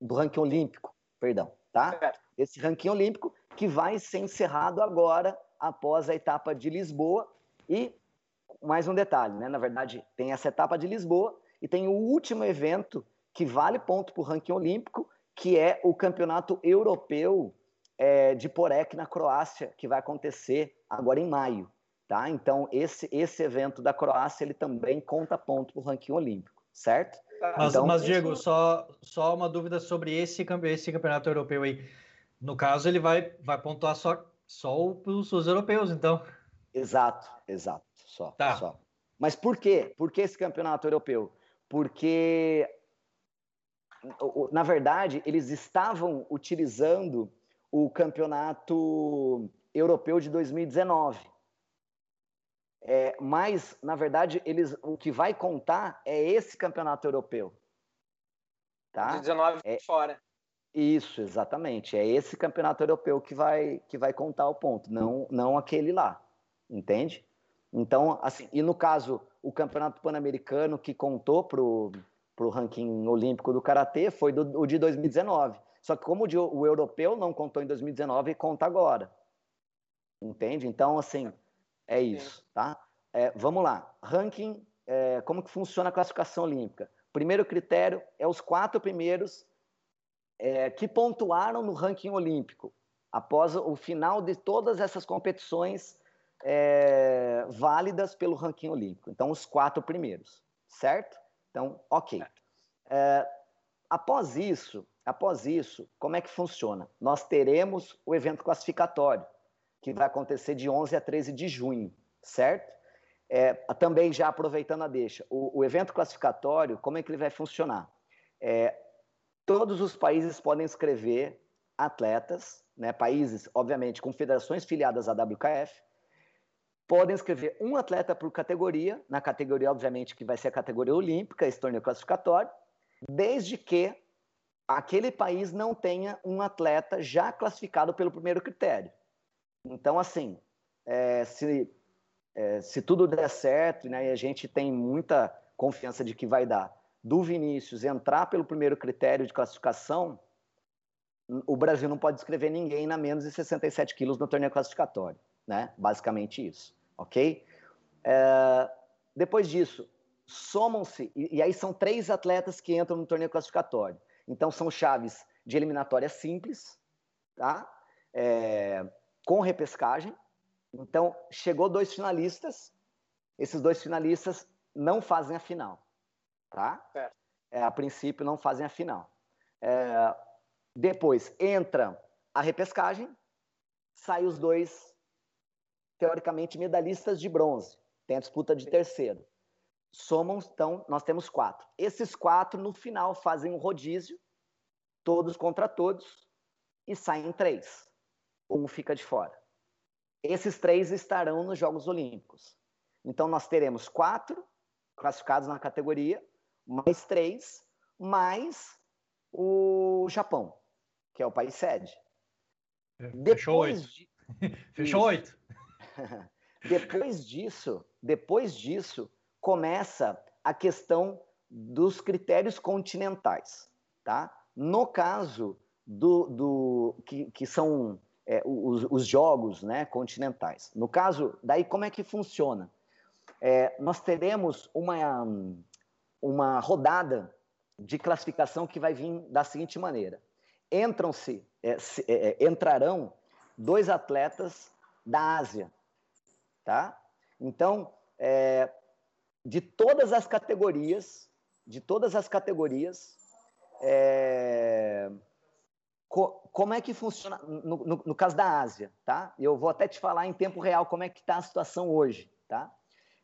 do ranking olímpico, perdão, tá? Esse ranking olímpico que vai ser encerrado agora após a etapa de Lisboa e mais um detalhe, né? Na verdade, tem essa etapa de Lisboa e tem o último evento que vale ponto para o ranking olímpico, que é o Campeonato Europeu é, de Porek, na Croácia, que vai acontecer agora em maio. Tá? Então, esse, esse evento da Croácia ele também conta ponto para o ranking olímpico, certo? Mas, então, mas Diego, isso... só, só uma dúvida sobre esse, esse campeonato europeu aí. No caso, ele vai, vai pontuar só, só os, os europeus, então. Exato, exato. Só, tá. só. Mas por quê? Por que esse campeonato europeu? Porque, na verdade, eles estavam utilizando o campeonato europeu de 2019. É, mas, na verdade, eles, o que vai contar é esse campeonato europeu. Tá? 19 é, fora. Isso, exatamente. É esse campeonato europeu que vai, que vai contar o ponto, não, não aquele lá. Entende? Então, assim, e no caso, o campeonato pan-americano que contou para o ranking olímpico do Karatê foi do, o de 2019. Só que como o, o europeu não contou em 2019, conta agora. Entende? Então, assim, é isso, tá? É, vamos lá. Ranking, é, como que funciona a classificação olímpica? Primeiro critério é os quatro primeiros é, que pontuaram no ranking olímpico após o final de todas essas competições é, válidas pelo ranking olímpico. Então, os quatro primeiros, certo? Então, ok. É, após isso, Após isso, como é que funciona? Nós teremos o evento classificatório, que vai acontecer de 11 a 13 de junho, certo? É, também já aproveitando a deixa, o, o, evento classificatório, como é que ele vai funcionar? É, todos os países podem inscrever atletas, né, países, obviamente, com federações filiadas à WKF, podem inscrever um atleta por categoria, na categoria, obviamente, que vai ser a categoria olímpica, esse torneio classificatório, desde que aquele país não tenha um atleta já classificado pelo primeiro critério. Então, assim, é, se, é, se tudo der certo, né, e a gente tem muita confiança de que vai dar, do Vinícius entrar pelo primeiro critério de classificação, o Brasil não pode escrever ninguém na menos de 67 quilos no torneio classificatório, né? Basicamente isso, ok? É, depois disso, somam-se, e, e aí são três atletas que entram no torneio classificatório. Então, são chaves de eliminatória simples, tá? É, com repescagem. Então, chegou dois finalistas, esses dois finalistas não fazem a final, tá? É, a princípio, não fazem a final. É, depois entra a repescagem, sai os dois, teoricamente, medalhistas de bronze. Tem a disputa de terceiro. Somam, então, nós temos quatro. Esses quatro, no final, fazem um rodízio, todos contra todos, e saem três. Um fica de fora. Esses três estarão nos Jogos Olímpicos. Então, nós teremos quatro classificados na categoria, mais três, mais o Japão, que é o país sede. Fechou oito. De... Fechou oito. depois disso, depois disso, começa a questão dos critérios continentais, tá? No caso do, do que, que são é, os, os, jogos, né, continentais. No caso, daí como é que funciona? É, nós teremos uma uma rodada de classificação que vai vir da seguinte maneira: entram-se, é, é, é, entrarão dois atletas da Ásia, tá? Então, é, de todas as categorias, de todas as categorias, é, co como é que funciona no, no, no, caso da Ásia, tá? Eu vou até te falar em tempo real como é que está a situação hoje, tá?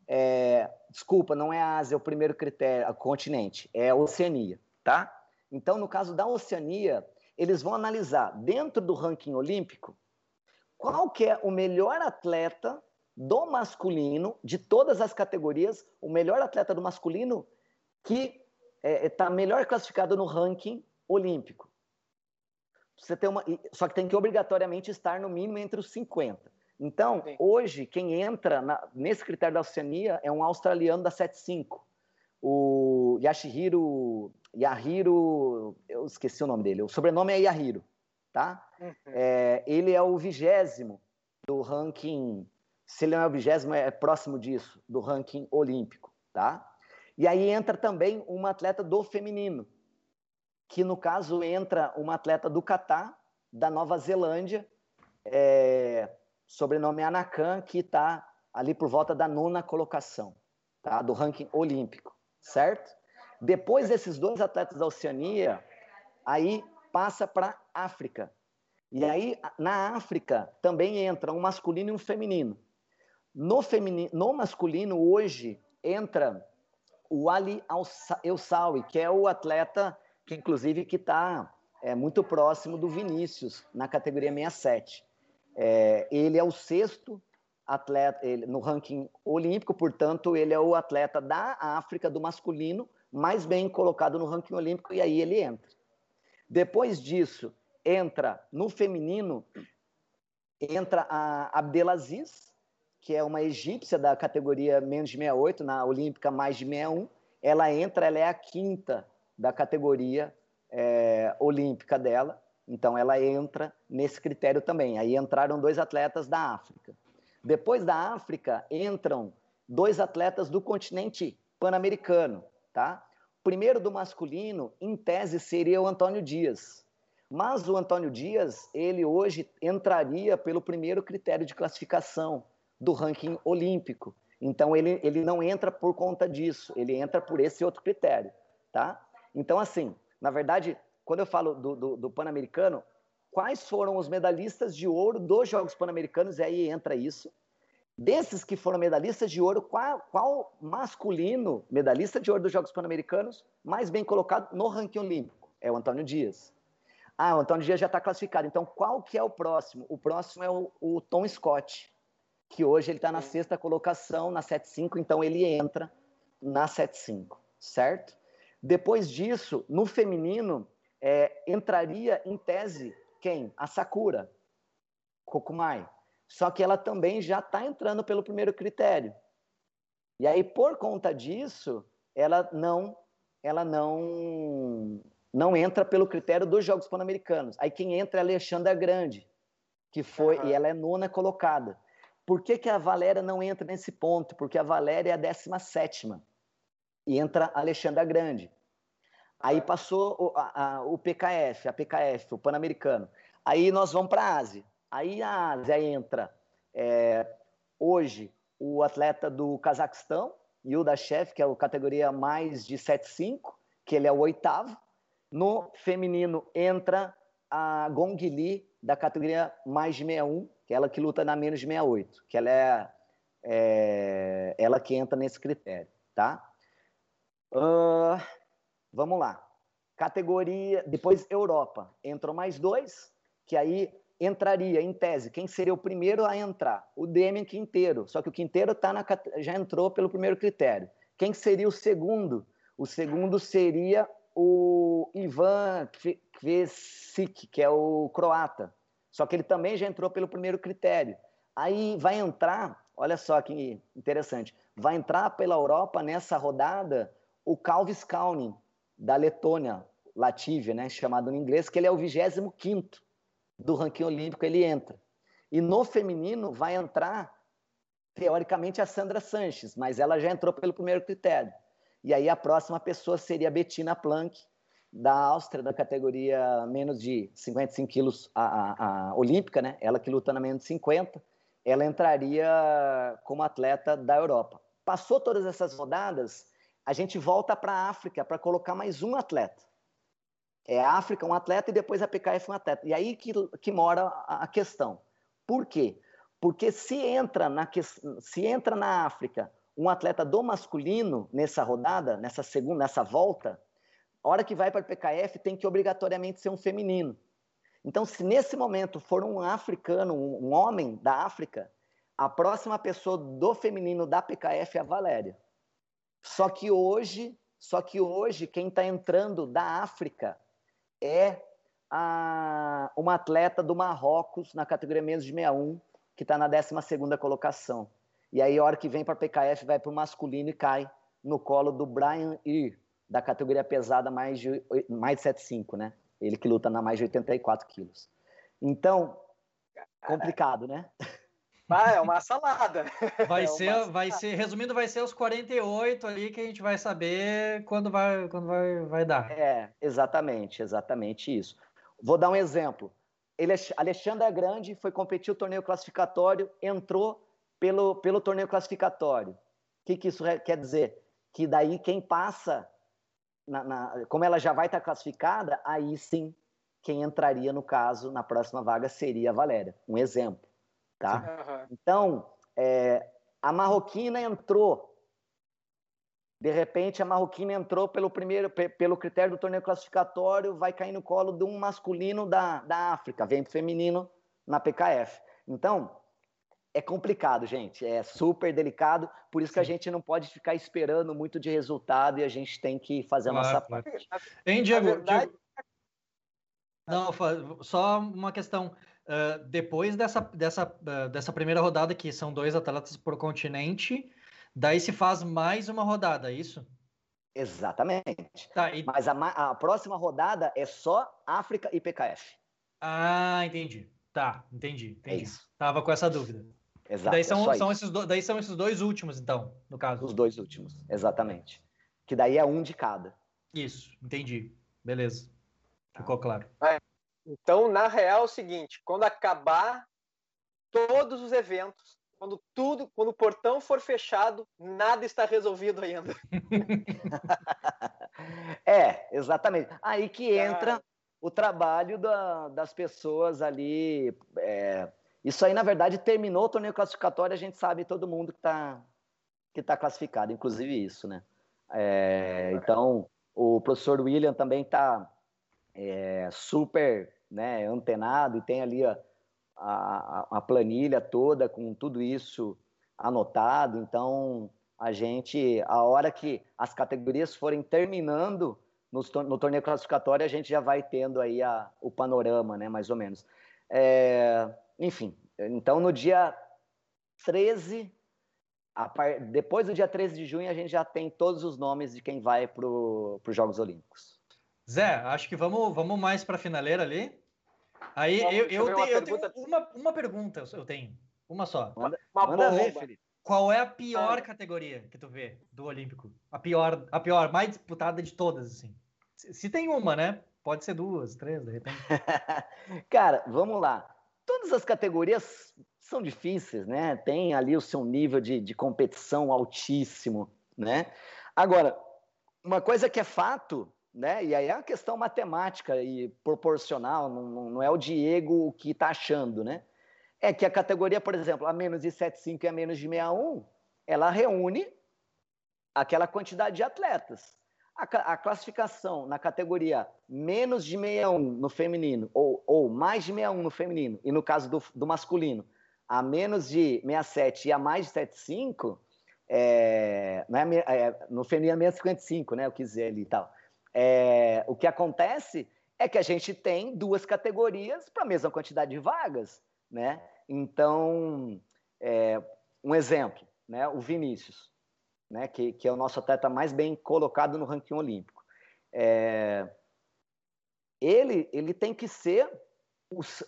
É, desculpa, não é a Ásia o primeiro critério, o continente, é a Oceania, tá? Então, no caso da Oceania, eles vão analisar dentro do ranking olímpico qual que é o melhor atleta do masculino de todas as categorias, o melhor atleta do masculino que está é, tá melhor classificado no ranking olímpico. Você tem uma, só que tem que obrigatoriamente estar no mínimo entre os 50. Então, Sim. hoje, quem entra na, nesse critério da Oceania é um australiano da 75. O Yashihiro. Yahiro. Eu esqueci o nome dele. O sobrenome é Yahiro, tá? Uhum. É, ele é o vigésimo do ranking. Se ele não é o vigésimo, é próximo disso, do ranking olímpico, tá? E aí entra também uma atleta do feminino, que no caso entra uma atleta do Catar, da Nova Zelândia, é, sobrenome Anakan, que está ali por volta da nona colocação, tá? do ranking olímpico, certo? Depois desses dois atletas da Oceania, aí passa para África. E aí, na África, também entra um masculino e um feminino. No, feminino, no masculino, hoje, entra o Ali Elsawi, que é o atleta que, inclusive, que está é, muito próximo do Vinícius, na categoria 67. É, ele é o sexto atleta ele, no ranking olímpico, portanto, ele é o atleta da África do masculino mais bem colocado no ranking olímpico e aí ele entra. Depois disso, entra no feminino, entra a Abdelaziz, que é uma egípcia da categoria menos de 68, na olímpica mais de 61. Ela entra, ela é a quinta da categoria é, olímpica dela. Então ela entra nesse critério também. Aí entraram dois atletas da África. Depois da África entram dois atletas do continente pan-americano, tá? primeiro do masculino, em tese, seria o Antônio Dias. Mas o Antônio Dias, ele hoje entraria pelo primeiro critério de classificação do ranking olímpico. Então ele, ele não entra por conta disso, ele entra por esse outro critério, tá? Então assim, na verdade, quando eu falo do, do, do Pan-Americano, quais foram os medalhistas de ouro dos Jogos Pan-Americanos, e aí entra isso. Desses que foram medalhistas de ouro, qual, qual masculino medalhista de ouro dos Jogos Pan-Americanos mais bem colocado no ranking olímpico? É o Antônio Dias. Ah, o Antônio Dias já está classificado. Então, qual que é o próximo? O próximo é o, o Tom Scott, que hoje ele está na sexta colocação, na 7.5, então ele entra na 7.5, certo? Depois disso, no feminino, é, entraria em tese quem? A Sakura Kokumai. Só que ela também já está entrando pelo primeiro critério. E aí, por conta disso, ela não, ela não, não entra pelo critério dos Jogos Pan-Americanos. Aí quem entra é a Alexandra Grande, que foi, uhum. e ela é nona colocada. Por que, que a Valéria não entra nesse ponto? Porque a Valéria é a 17 e entra a Alexandra Grande. Aí passou o, a, a, o PKF, a PKF, o Pan-Americano. Aí nós vamos para a Ásia. Aí, ah, Zé entra é, hoje o atleta do Cazaquistão, Chef, que é a categoria mais de 7,5, que ele é o oitavo. No feminino entra a Gong Li, da categoria mais de 61, que é ela que luta na menos de 68, que ela é, é ela que entra nesse critério, tá? Uh, vamos lá. Categoria, depois Europa, entrou mais dois, que aí entraria, em tese, quem seria o primeiro a entrar? O Demian Quinteiro, só que o Quinteiro tá na, já entrou pelo primeiro critério. Quem seria o segundo? O segundo seria o Ivan Kvesic, que é o croata. Só que ele também já entrou pelo primeiro critério. Aí vai entrar, olha só que interessante, vai entrar pela Europa nessa rodada o Calvis Kaunin, da Letônia, Latívia, né, chamado em inglês, que ele é o 25 do ranking olímpico, ele entra. E no feminino vai entrar, teoricamente, a Sandra Sanches, mas ela já entrou pelo primeiro critério. E aí a próxima pessoa seria a Bettina Planck, da Áustria, da categoria menos de 55 quilos a, a, a, olímpica, né? Ela que luta na menos de 50, ela entraria como atleta da Europa. Passou todas essas rodadas, a gente volta para a África para colocar mais um atleta. É a África um atleta e depois a PKF um atleta. E aí que, que mora a, a questão. Por quê? Porque se entra, na, se entra na África um atleta do masculino nessa rodada, nessa segunda, nessa volta, a hora que vai para a PKF tem que obrigatoriamente ser um feminino. Então, se nesse momento for um africano, um homem da África, a próxima pessoa do feminino da PKF é a Valéria. Só que hoje, só que hoje quem está entrando da África é a, uma atleta do Marrocos na categoria menos de 61, que está na 12 colocação. E aí, a hora que vem para a PKF, vai para o masculino e cai no colo do Brian Ir, da categoria pesada mais de, mais de 75, né? Ele que luta na mais de 84 quilos. Então, complicado, né? Ah, é uma salada. Vai é ser, salada. vai ser, resumindo, vai ser os 48 ali que a gente vai saber quando vai, quando vai, vai dar. É, exatamente, exatamente isso. Vou dar um exemplo. Ele, Alexandra Grande foi competir o torneio classificatório, entrou pelo, pelo torneio classificatório. O que, que isso quer dizer? Que daí quem passa na, na, como ela já vai estar classificada, aí sim quem entraria no caso na próxima vaga seria a Valéria. Um exemplo, tá? Uhum. Então, é, a marroquina entrou. De repente, a marroquina entrou pelo primeiro, pelo critério do torneio classificatório, vai cair no colo de um masculino da, da África, vem pro feminino na PKF. Então, é complicado, gente. É super delicado. Por isso que a gente não pode ficar esperando muito de resultado e a gente tem que fazer a nossa parte. Hein, Diego? Verdade... Diego... Não, só uma questão. Uh, depois dessa, dessa, uh, dessa primeira rodada, que são dois atletas por continente, daí se faz mais uma rodada, é isso? Exatamente. Tá, e... Mas a, a próxima rodada é só África e PKF. Ah, entendi. Tá, entendi. entendi. É. Tava com essa dúvida. Exato. Daí são, é são esses do, daí são esses dois últimos, então, no caso. Os dois últimos, exatamente. Que daí é um de cada. Isso, entendi. Beleza. Ficou tá. claro. É. Então, na real, é o seguinte: quando acabar todos os eventos, quando tudo, quando o portão for fechado, nada está resolvido ainda. é, exatamente. Aí que entra o trabalho da, das pessoas ali. É, isso aí, na verdade, terminou o torneio classificatório, a gente sabe todo mundo que está que tá classificado, inclusive isso, né? É, então, o professor William também está é, super né, antenado e tem ali a, a, a, planilha toda com tudo isso anotado. Então, a gente, a hora que as categorias forem terminando no, no torneio classificatório, a gente já vai tendo aí a, o panorama, né, mais ou menos. É, enfim, então no dia 13, par... depois do dia 13 de junho, a gente já tem todos os nomes de quem vai para os Jogos Olímpicos. Zé, acho que vamos, vamos mais para a finaleira ali. Aí eu, eu, tenho, eu tenho, uma, uma pergunta, eu tenho. Uma só. Manda, uma manda ver, Felipe. Qual é a pior ah. categoria que tu vê do Olímpico? A pior, a pior, mais disputada de todas, assim. Se, se tem uma, né? Pode ser duas, três, de repente. Cara, vamos lá. Todas as categorias são difíceis, né? Tem ali o seu nível de, de competição altíssimo, né? Agora, uma coisa que é fato, né? E aí é uma questão matemática e proporcional, não, não é o Diego que está achando, né? É que a categoria, por exemplo, a menos de 75 e a menos de 61, ela reúne aquela quantidade de atletas. A, a, classificação na categoria menos de 61 no feminino ou, ou mais de 61 no feminino, e no caso do, do masculino, a menos de 67 e a mais de 75, é, não é, é, no feminino é menos 55, né? Eu quis dizer ali e tal. É, o que acontece é que a gente tem duas categorias para a mesma quantidade de vagas, né? Então, é, um exemplo, né? O Vinícius né, que, que é o nosso atleta mais bem colocado no ranking olímpico. É, ele, ele tem que ser os,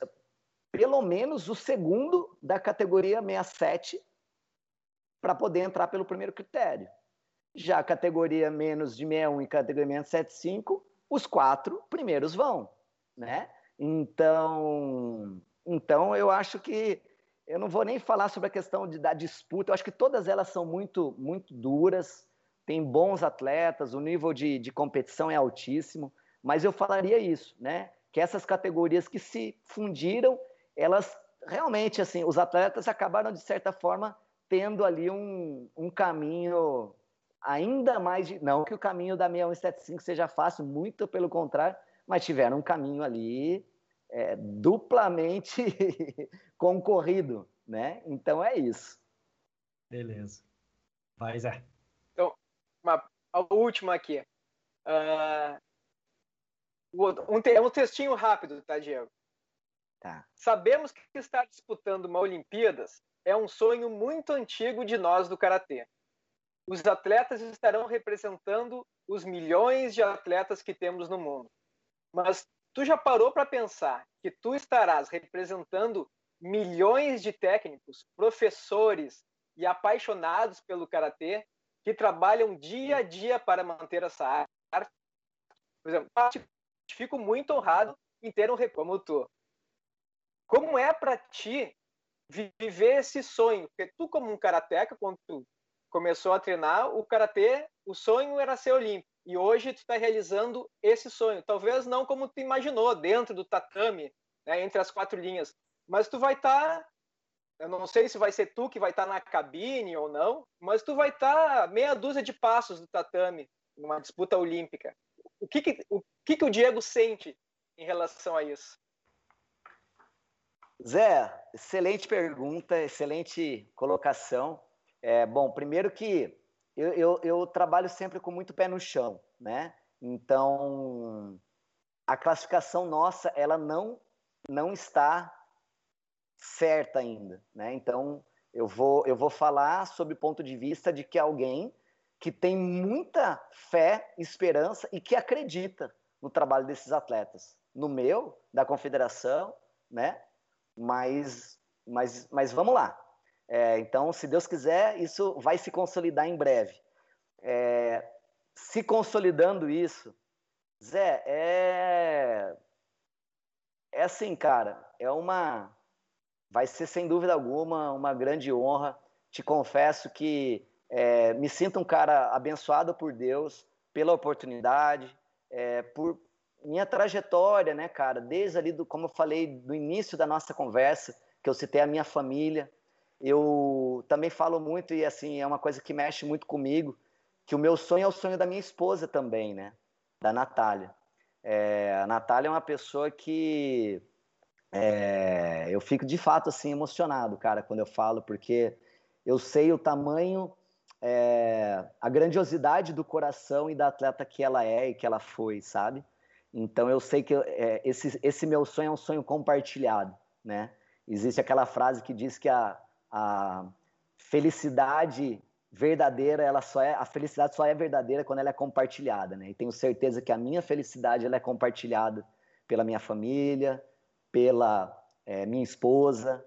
pelo menos o segundo da categoria 67 para poder entrar pelo primeiro critério. Já a categoria menos de 61 e categoria menos 75, os quatro primeiros vão, né? Então, então eu acho que eu não vou nem falar sobre a questão de, da disputa, eu acho que todas elas são muito, muito duras, tem bons atletas, o nível de, de competição é altíssimo, mas eu falaria isso, né? Que essas categorias que se fundiram, elas realmente, assim, os atletas acabaram, de certa forma, tendo ali um, um caminho ainda mais de, não que o caminho da 6175 seja fácil, muito pelo contrário, mas tiveram um caminho ali é, duplamente concorrido, né? Então é isso. Beleza. Vai, Zé. Então, uma, a última aqui. Uh, um, um textinho rápido, tá, Diego? Tá. Sabemos que estar disputando uma Olimpíadas é um sonho muito antigo de nós do Karatê. Os atletas estarão representando os milhões de atletas que temos no mundo. Mas Tu já parou para pensar que tu estarás representando milhões de técnicos, professores e apaixonados pelo karatê que trabalham dia a dia para manter essa arte? Por exemplo, fico muito honrado em ter um como tu. Como é para ti viver esse sonho? Porque tu como um karateca, quando tu começou a treinar, o karatê, o sonho era ser olímpico. E hoje tu está realizando esse sonho. Talvez não como tu imaginou, dentro do tatame, né, entre as quatro linhas. Mas tu vai estar. Tá, eu não sei se vai ser tu que vai estar tá na cabine ou não, mas tu vai estar tá meia dúzia de passos do tatame numa disputa olímpica. O que, que o, que, que o Diego sente em relação a isso? Zé, excelente pergunta, excelente colocação. É, bom, primeiro que eu, eu, eu, trabalho sempre com muito pé no chão, né? Então, a classificação nossa, ela não, não está certa ainda, né? Então, eu vou, eu vou falar sob o ponto de vista de que alguém que tem muita fé, esperança e que acredita no trabalho desses atletas. No meu, da confederação, né? Mas, mas, mas vamos lá. É, então, se Deus quiser, isso vai se consolidar em breve. É, se consolidando isso, Zé, é, é assim, cara, é uma, vai ser sem dúvida alguma uma grande honra. Te confesso que é, me sinto um cara abençoado por Deus, pela oportunidade, é, por minha trajetória, né, cara, desde ali, do, como eu falei, do início da nossa conversa, que eu citei a minha família, eu também falo muito, e assim, é uma coisa que mexe muito comigo, que o meu sonho é o sonho da minha esposa também, né? Da Natália. É, a Natália é uma pessoa que é, eu fico de fato assim emocionado, cara, quando eu falo, porque eu sei o tamanho, é, a grandiosidade do coração e da atleta que ela é e que ela foi, sabe? Então eu sei que é, esse, esse meu sonho é um sonho compartilhado, né? Existe aquela frase que diz que a, a felicidade verdadeira, ela só é a felicidade só é verdadeira quando ela é compartilhada, né? E tenho certeza que a minha felicidade ela é compartilhada pela minha família, pela é, minha esposa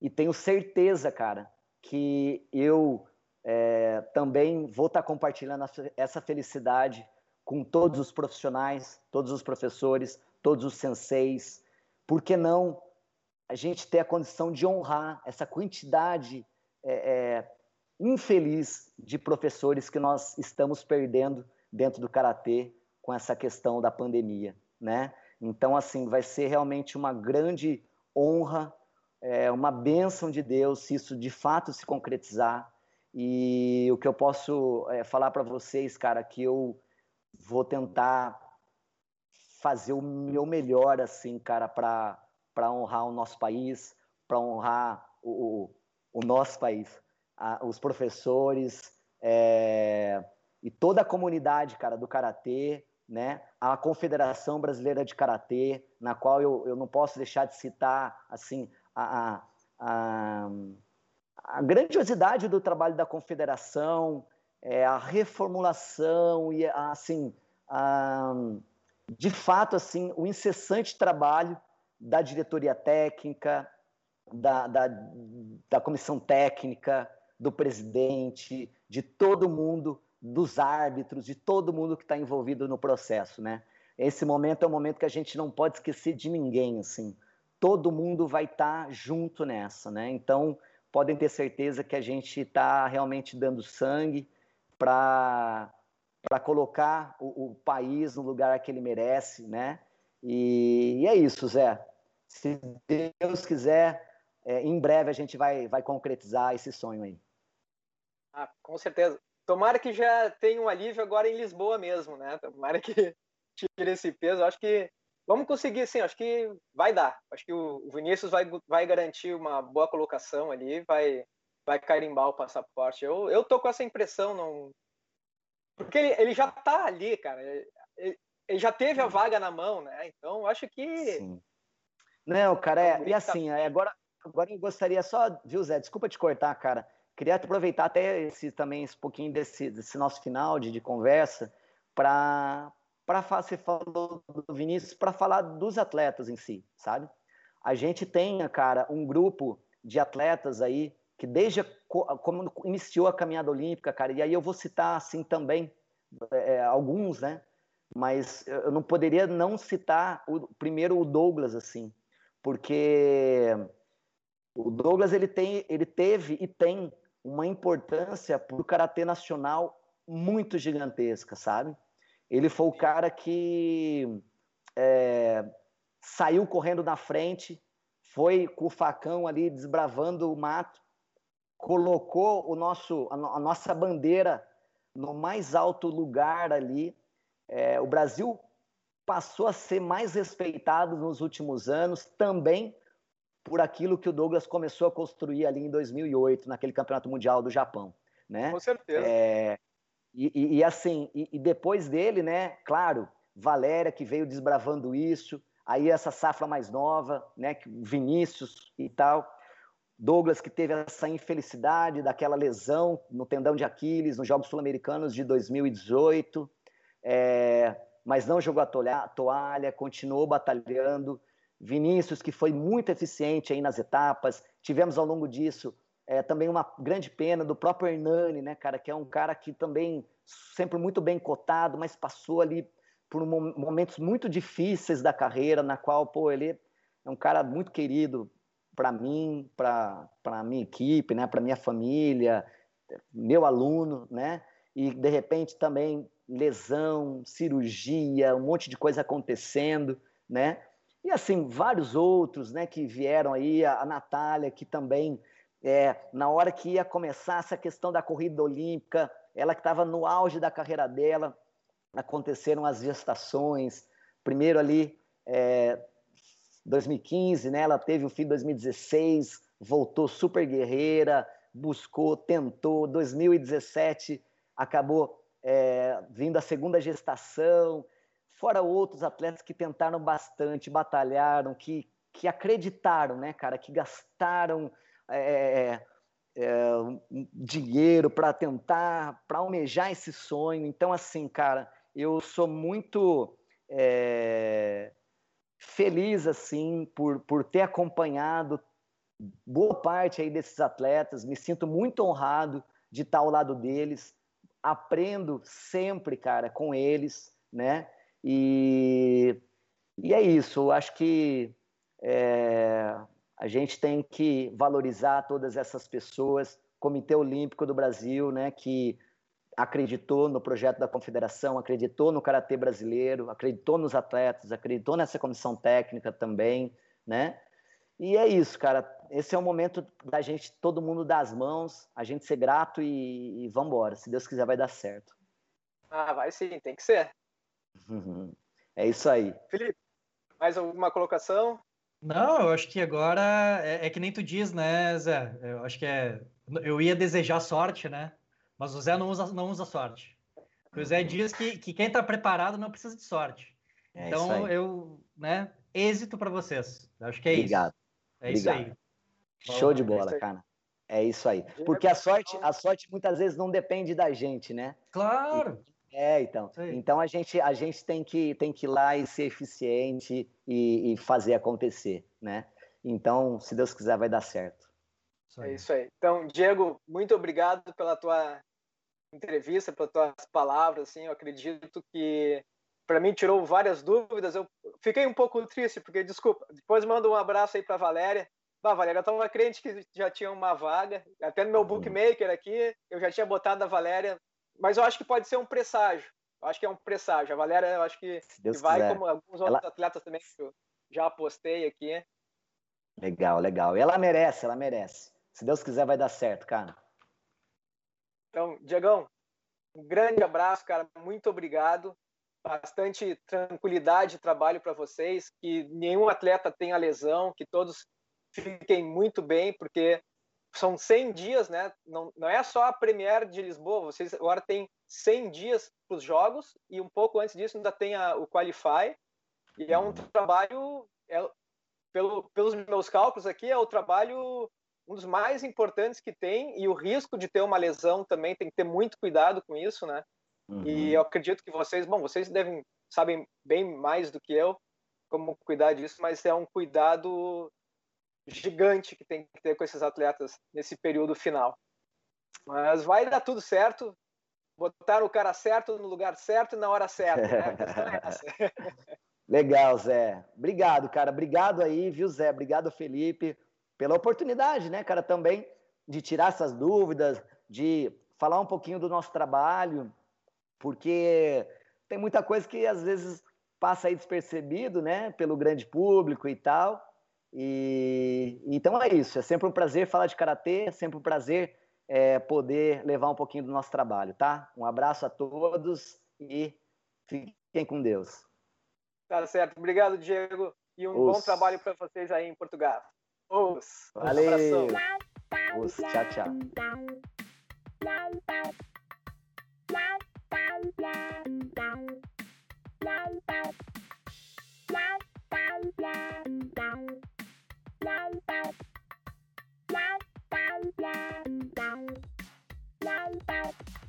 e tenho certeza, cara, que eu é, também vou estar compartilhando essa felicidade com todos os profissionais, todos os professores, todos os senseis. Por que não a gente ter a condição de honrar essa quantidade é, é, infeliz de professores que nós estamos perdendo dentro do karatê com essa questão da pandemia, né? Então, assim, vai ser realmente uma grande honra, é, uma bênção de Deus se isso de fato se concretizar. E o que eu posso é, falar para vocês, cara, que eu vou tentar fazer o meu melhor, assim, cara, para honrar o nosso país, para honrar o, o, o, nosso país, a, os professores é, e toda a comunidade, cara, do Karatê, né? A Confederação Brasileira de Karatê, na qual eu, eu não posso deixar de citar, assim, a, a, a grandiosidade do trabalho da Confederação, é, a reformulação e, assim, de fato, assim, o incessante trabalho da diretoria técnica, da, da, da comissão técnica, do presidente, de todo mundo dos árbitros, de todo mundo que está envolvido no processo, né? Esse momento é um momento que a gente não pode esquecer de ninguém, assim. Todo mundo vai estar tá junto nessa, né? Então, podem ter certeza que a gente está realmente dando sangue para colocar o, o, país no lugar que ele merece, né? E, e é isso, Zé. Se Deus quiser, é, em breve a gente vai, vai concretizar esse sonho aí. Ah, com certeza. Tomara que já tenha um alívio agora em Lisboa mesmo, né? Tomara que tire esse peso. Acho que vamos conseguir, sim. Acho que vai dar. Acho que o Vinícius vai, vai garantir uma boa colocação ali, vai, vai carimbar o passaporte. Eu, eu tô com essa impressão, não. Porque ele, ele já tá ali, cara. Ele, ele já teve a vaga na mão, né? Então, acho que. Sim. Não, cara, é, e assim, agora, agora eu gostaria só, viu, Zé? Desculpa te cortar, cara. Queria aproveitar até esse também esse pouquinho desse, desse nosso final de, de conversa para para você falou do Vinícius para falar dos atletas em si, sabe? A gente tem, cara, um grupo de atletas aí que desde como iniciou a caminhada olímpica, cara, e aí eu vou citar assim também é, alguns, né? Mas eu não poderia não citar o primeiro o Douglas assim, porque o Douglas ele tem, ele teve e tem uma importância para o karatê nacional muito gigantesca, sabe? Ele foi o cara que é, saiu correndo na frente, foi com o facão ali desbravando o mato, colocou o nosso, a, nossa bandeira no mais alto lugar ali. É, o Brasil passou a ser mais respeitado nos últimos anos, também por aquilo que o Douglas começou a construir ali em 2008, naquele campeonato mundial do Japão, né? Com certeza. É, e, e, e, assim, e, e, depois dele, né? Claro, Valéria que veio desbravando isso, aí essa safra mais nova, né? Vinícius e tal, Douglas que teve essa infelicidade daquela lesão no tendão de Aquiles nos Jogos Sul-Americanos de 2018, é, mas não jogou a toalha, continuou batalhando Vinícius, que foi muito eficiente aí nas etapas. Tivemos ao longo disso é, também uma grande pena do próprio Hernani, né, cara, que é um cara que também sempre muito bem cotado, mas passou ali por momentos muito difíceis da carreira, na qual, pô, ele é um cara muito querido para mim, para a minha equipe, né, para minha família, meu aluno, né? E de repente também lesão, cirurgia, um monte de coisa acontecendo, né? E assim, vários outros né, que vieram aí, a, Natália, que também, é, na hora que ia começar essa questão da corrida olímpica, ela que estava no auge da carreira dela, aconteceram as gestações. Primeiro ali, é, 2015, né, ela teve o filho em 2016, voltou super guerreira, buscou, tentou. 2017 acabou é, vindo a segunda gestação fora outros atletas que tentaram bastante, batalharam, que, que acreditaram, né, cara, que gastaram é, é, é dinheiro para tentar, para almejar esse sonho. Então, assim, cara, eu sou muito é, feliz, assim, por, por ter acompanhado boa parte aí desses atletas, me sinto muito honrado de estar ao lado deles, aprendo sempre, cara, com eles, né? E, e é isso, eu acho que é, a gente tem que valorizar todas essas pessoas, Comitê Olímpico do Brasil, né, que acreditou no projeto da confederação, acreditou no karatê brasileiro, acreditou nos atletas, acreditou nessa comissão técnica também, né? E é isso, cara. Esse é o momento da gente, todo mundo dar as mãos, a gente ser grato e, e vamos embora. Se Deus quiser, vai dar certo. Ah, vai sim, tem que ser. É isso aí. Felipe, mais alguma colocação? Não, eu acho que agora é, é, que nem tu diz, né, Zé? Eu acho que é. Eu ia desejar sorte, né? Mas o Zé não usa, não usa sorte. o Zé diz que, que quem está preparado não precisa de sorte. É então, eu, né, êxito para vocês. Eu acho que é Obrigado. isso. É Obrigado. isso aí. Show de bola, cara. É isso aí. Porque a sorte, a sorte muitas vezes não depende da gente, né? Claro. É, então. Então a gente, a gente tem, que, tem que ir lá e ser eficiente e, e fazer acontecer, né? Então, se Deus quiser, vai dar certo. É isso aí. Então, Diego, muito obrigado pela tua entrevista, pelas tuas palavras. Assim, eu acredito que para mim tirou várias dúvidas. Eu fiquei um pouco triste porque, desculpa, depois mando um abraço aí para Valéria. Valéria, eu estava crente que já tinha uma vaga. Até no meu uhum. bookmaker aqui, eu já tinha botado a Valéria mas eu acho que pode ser um presságio. Eu acho que é um presságio. A Valéria, eu acho que, que vai, quiser. como alguns outros ela... atletas também que eu já apostei aqui. Legal, legal. E ela merece, ela merece. Se Deus quiser, vai dar certo, cara. Então, Diegão, um grande abraço, cara. Muito obrigado. Bastante tranquilidade de trabalho para vocês. Que nenhum atleta tenha lesão, que todos fiquem muito bem, porque são 100 dias, né? Não, não é só a Premier de Lisboa, vocês agora tem 100 dias para os jogos e um pouco antes disso ainda tem a, o Qualify. E é um trabalho, é, pelo, pelos meus cálculos aqui, é o trabalho um dos mais importantes que tem e o risco de ter uma lesão também tem que ter muito cuidado com isso, né? Uhum. E eu acredito que vocês, bom, vocês devem sabem bem mais do que eu como cuidar disso, mas é um cuidado gigante que tem que ter com esses atletas nesse período final. Mas vai dar tudo certo. Botar o cara certo no lugar certo e na hora certa. Né? É Legal, Zé. Obrigado, cara. Obrigado aí, viu, Zé? Obrigado, Felipe, pela oportunidade, né, cara, também de tirar essas dúvidas, de falar um pouquinho do nosso trabalho, porque tem muita coisa que às vezes passa aí despercebido, né, pelo grande público e tal. E então é isso. É sempre um prazer falar de karatê, é sempre um prazer é, poder levar um pouquinho do nosso trabalho, tá? Um abraço a todos e fiquem com Deus. Tá certo. Obrigado, Diego, e um Os. bom trabalho para vocês aí em Portugal. Os. Valeu. Os. Tchau, tchau. Bye.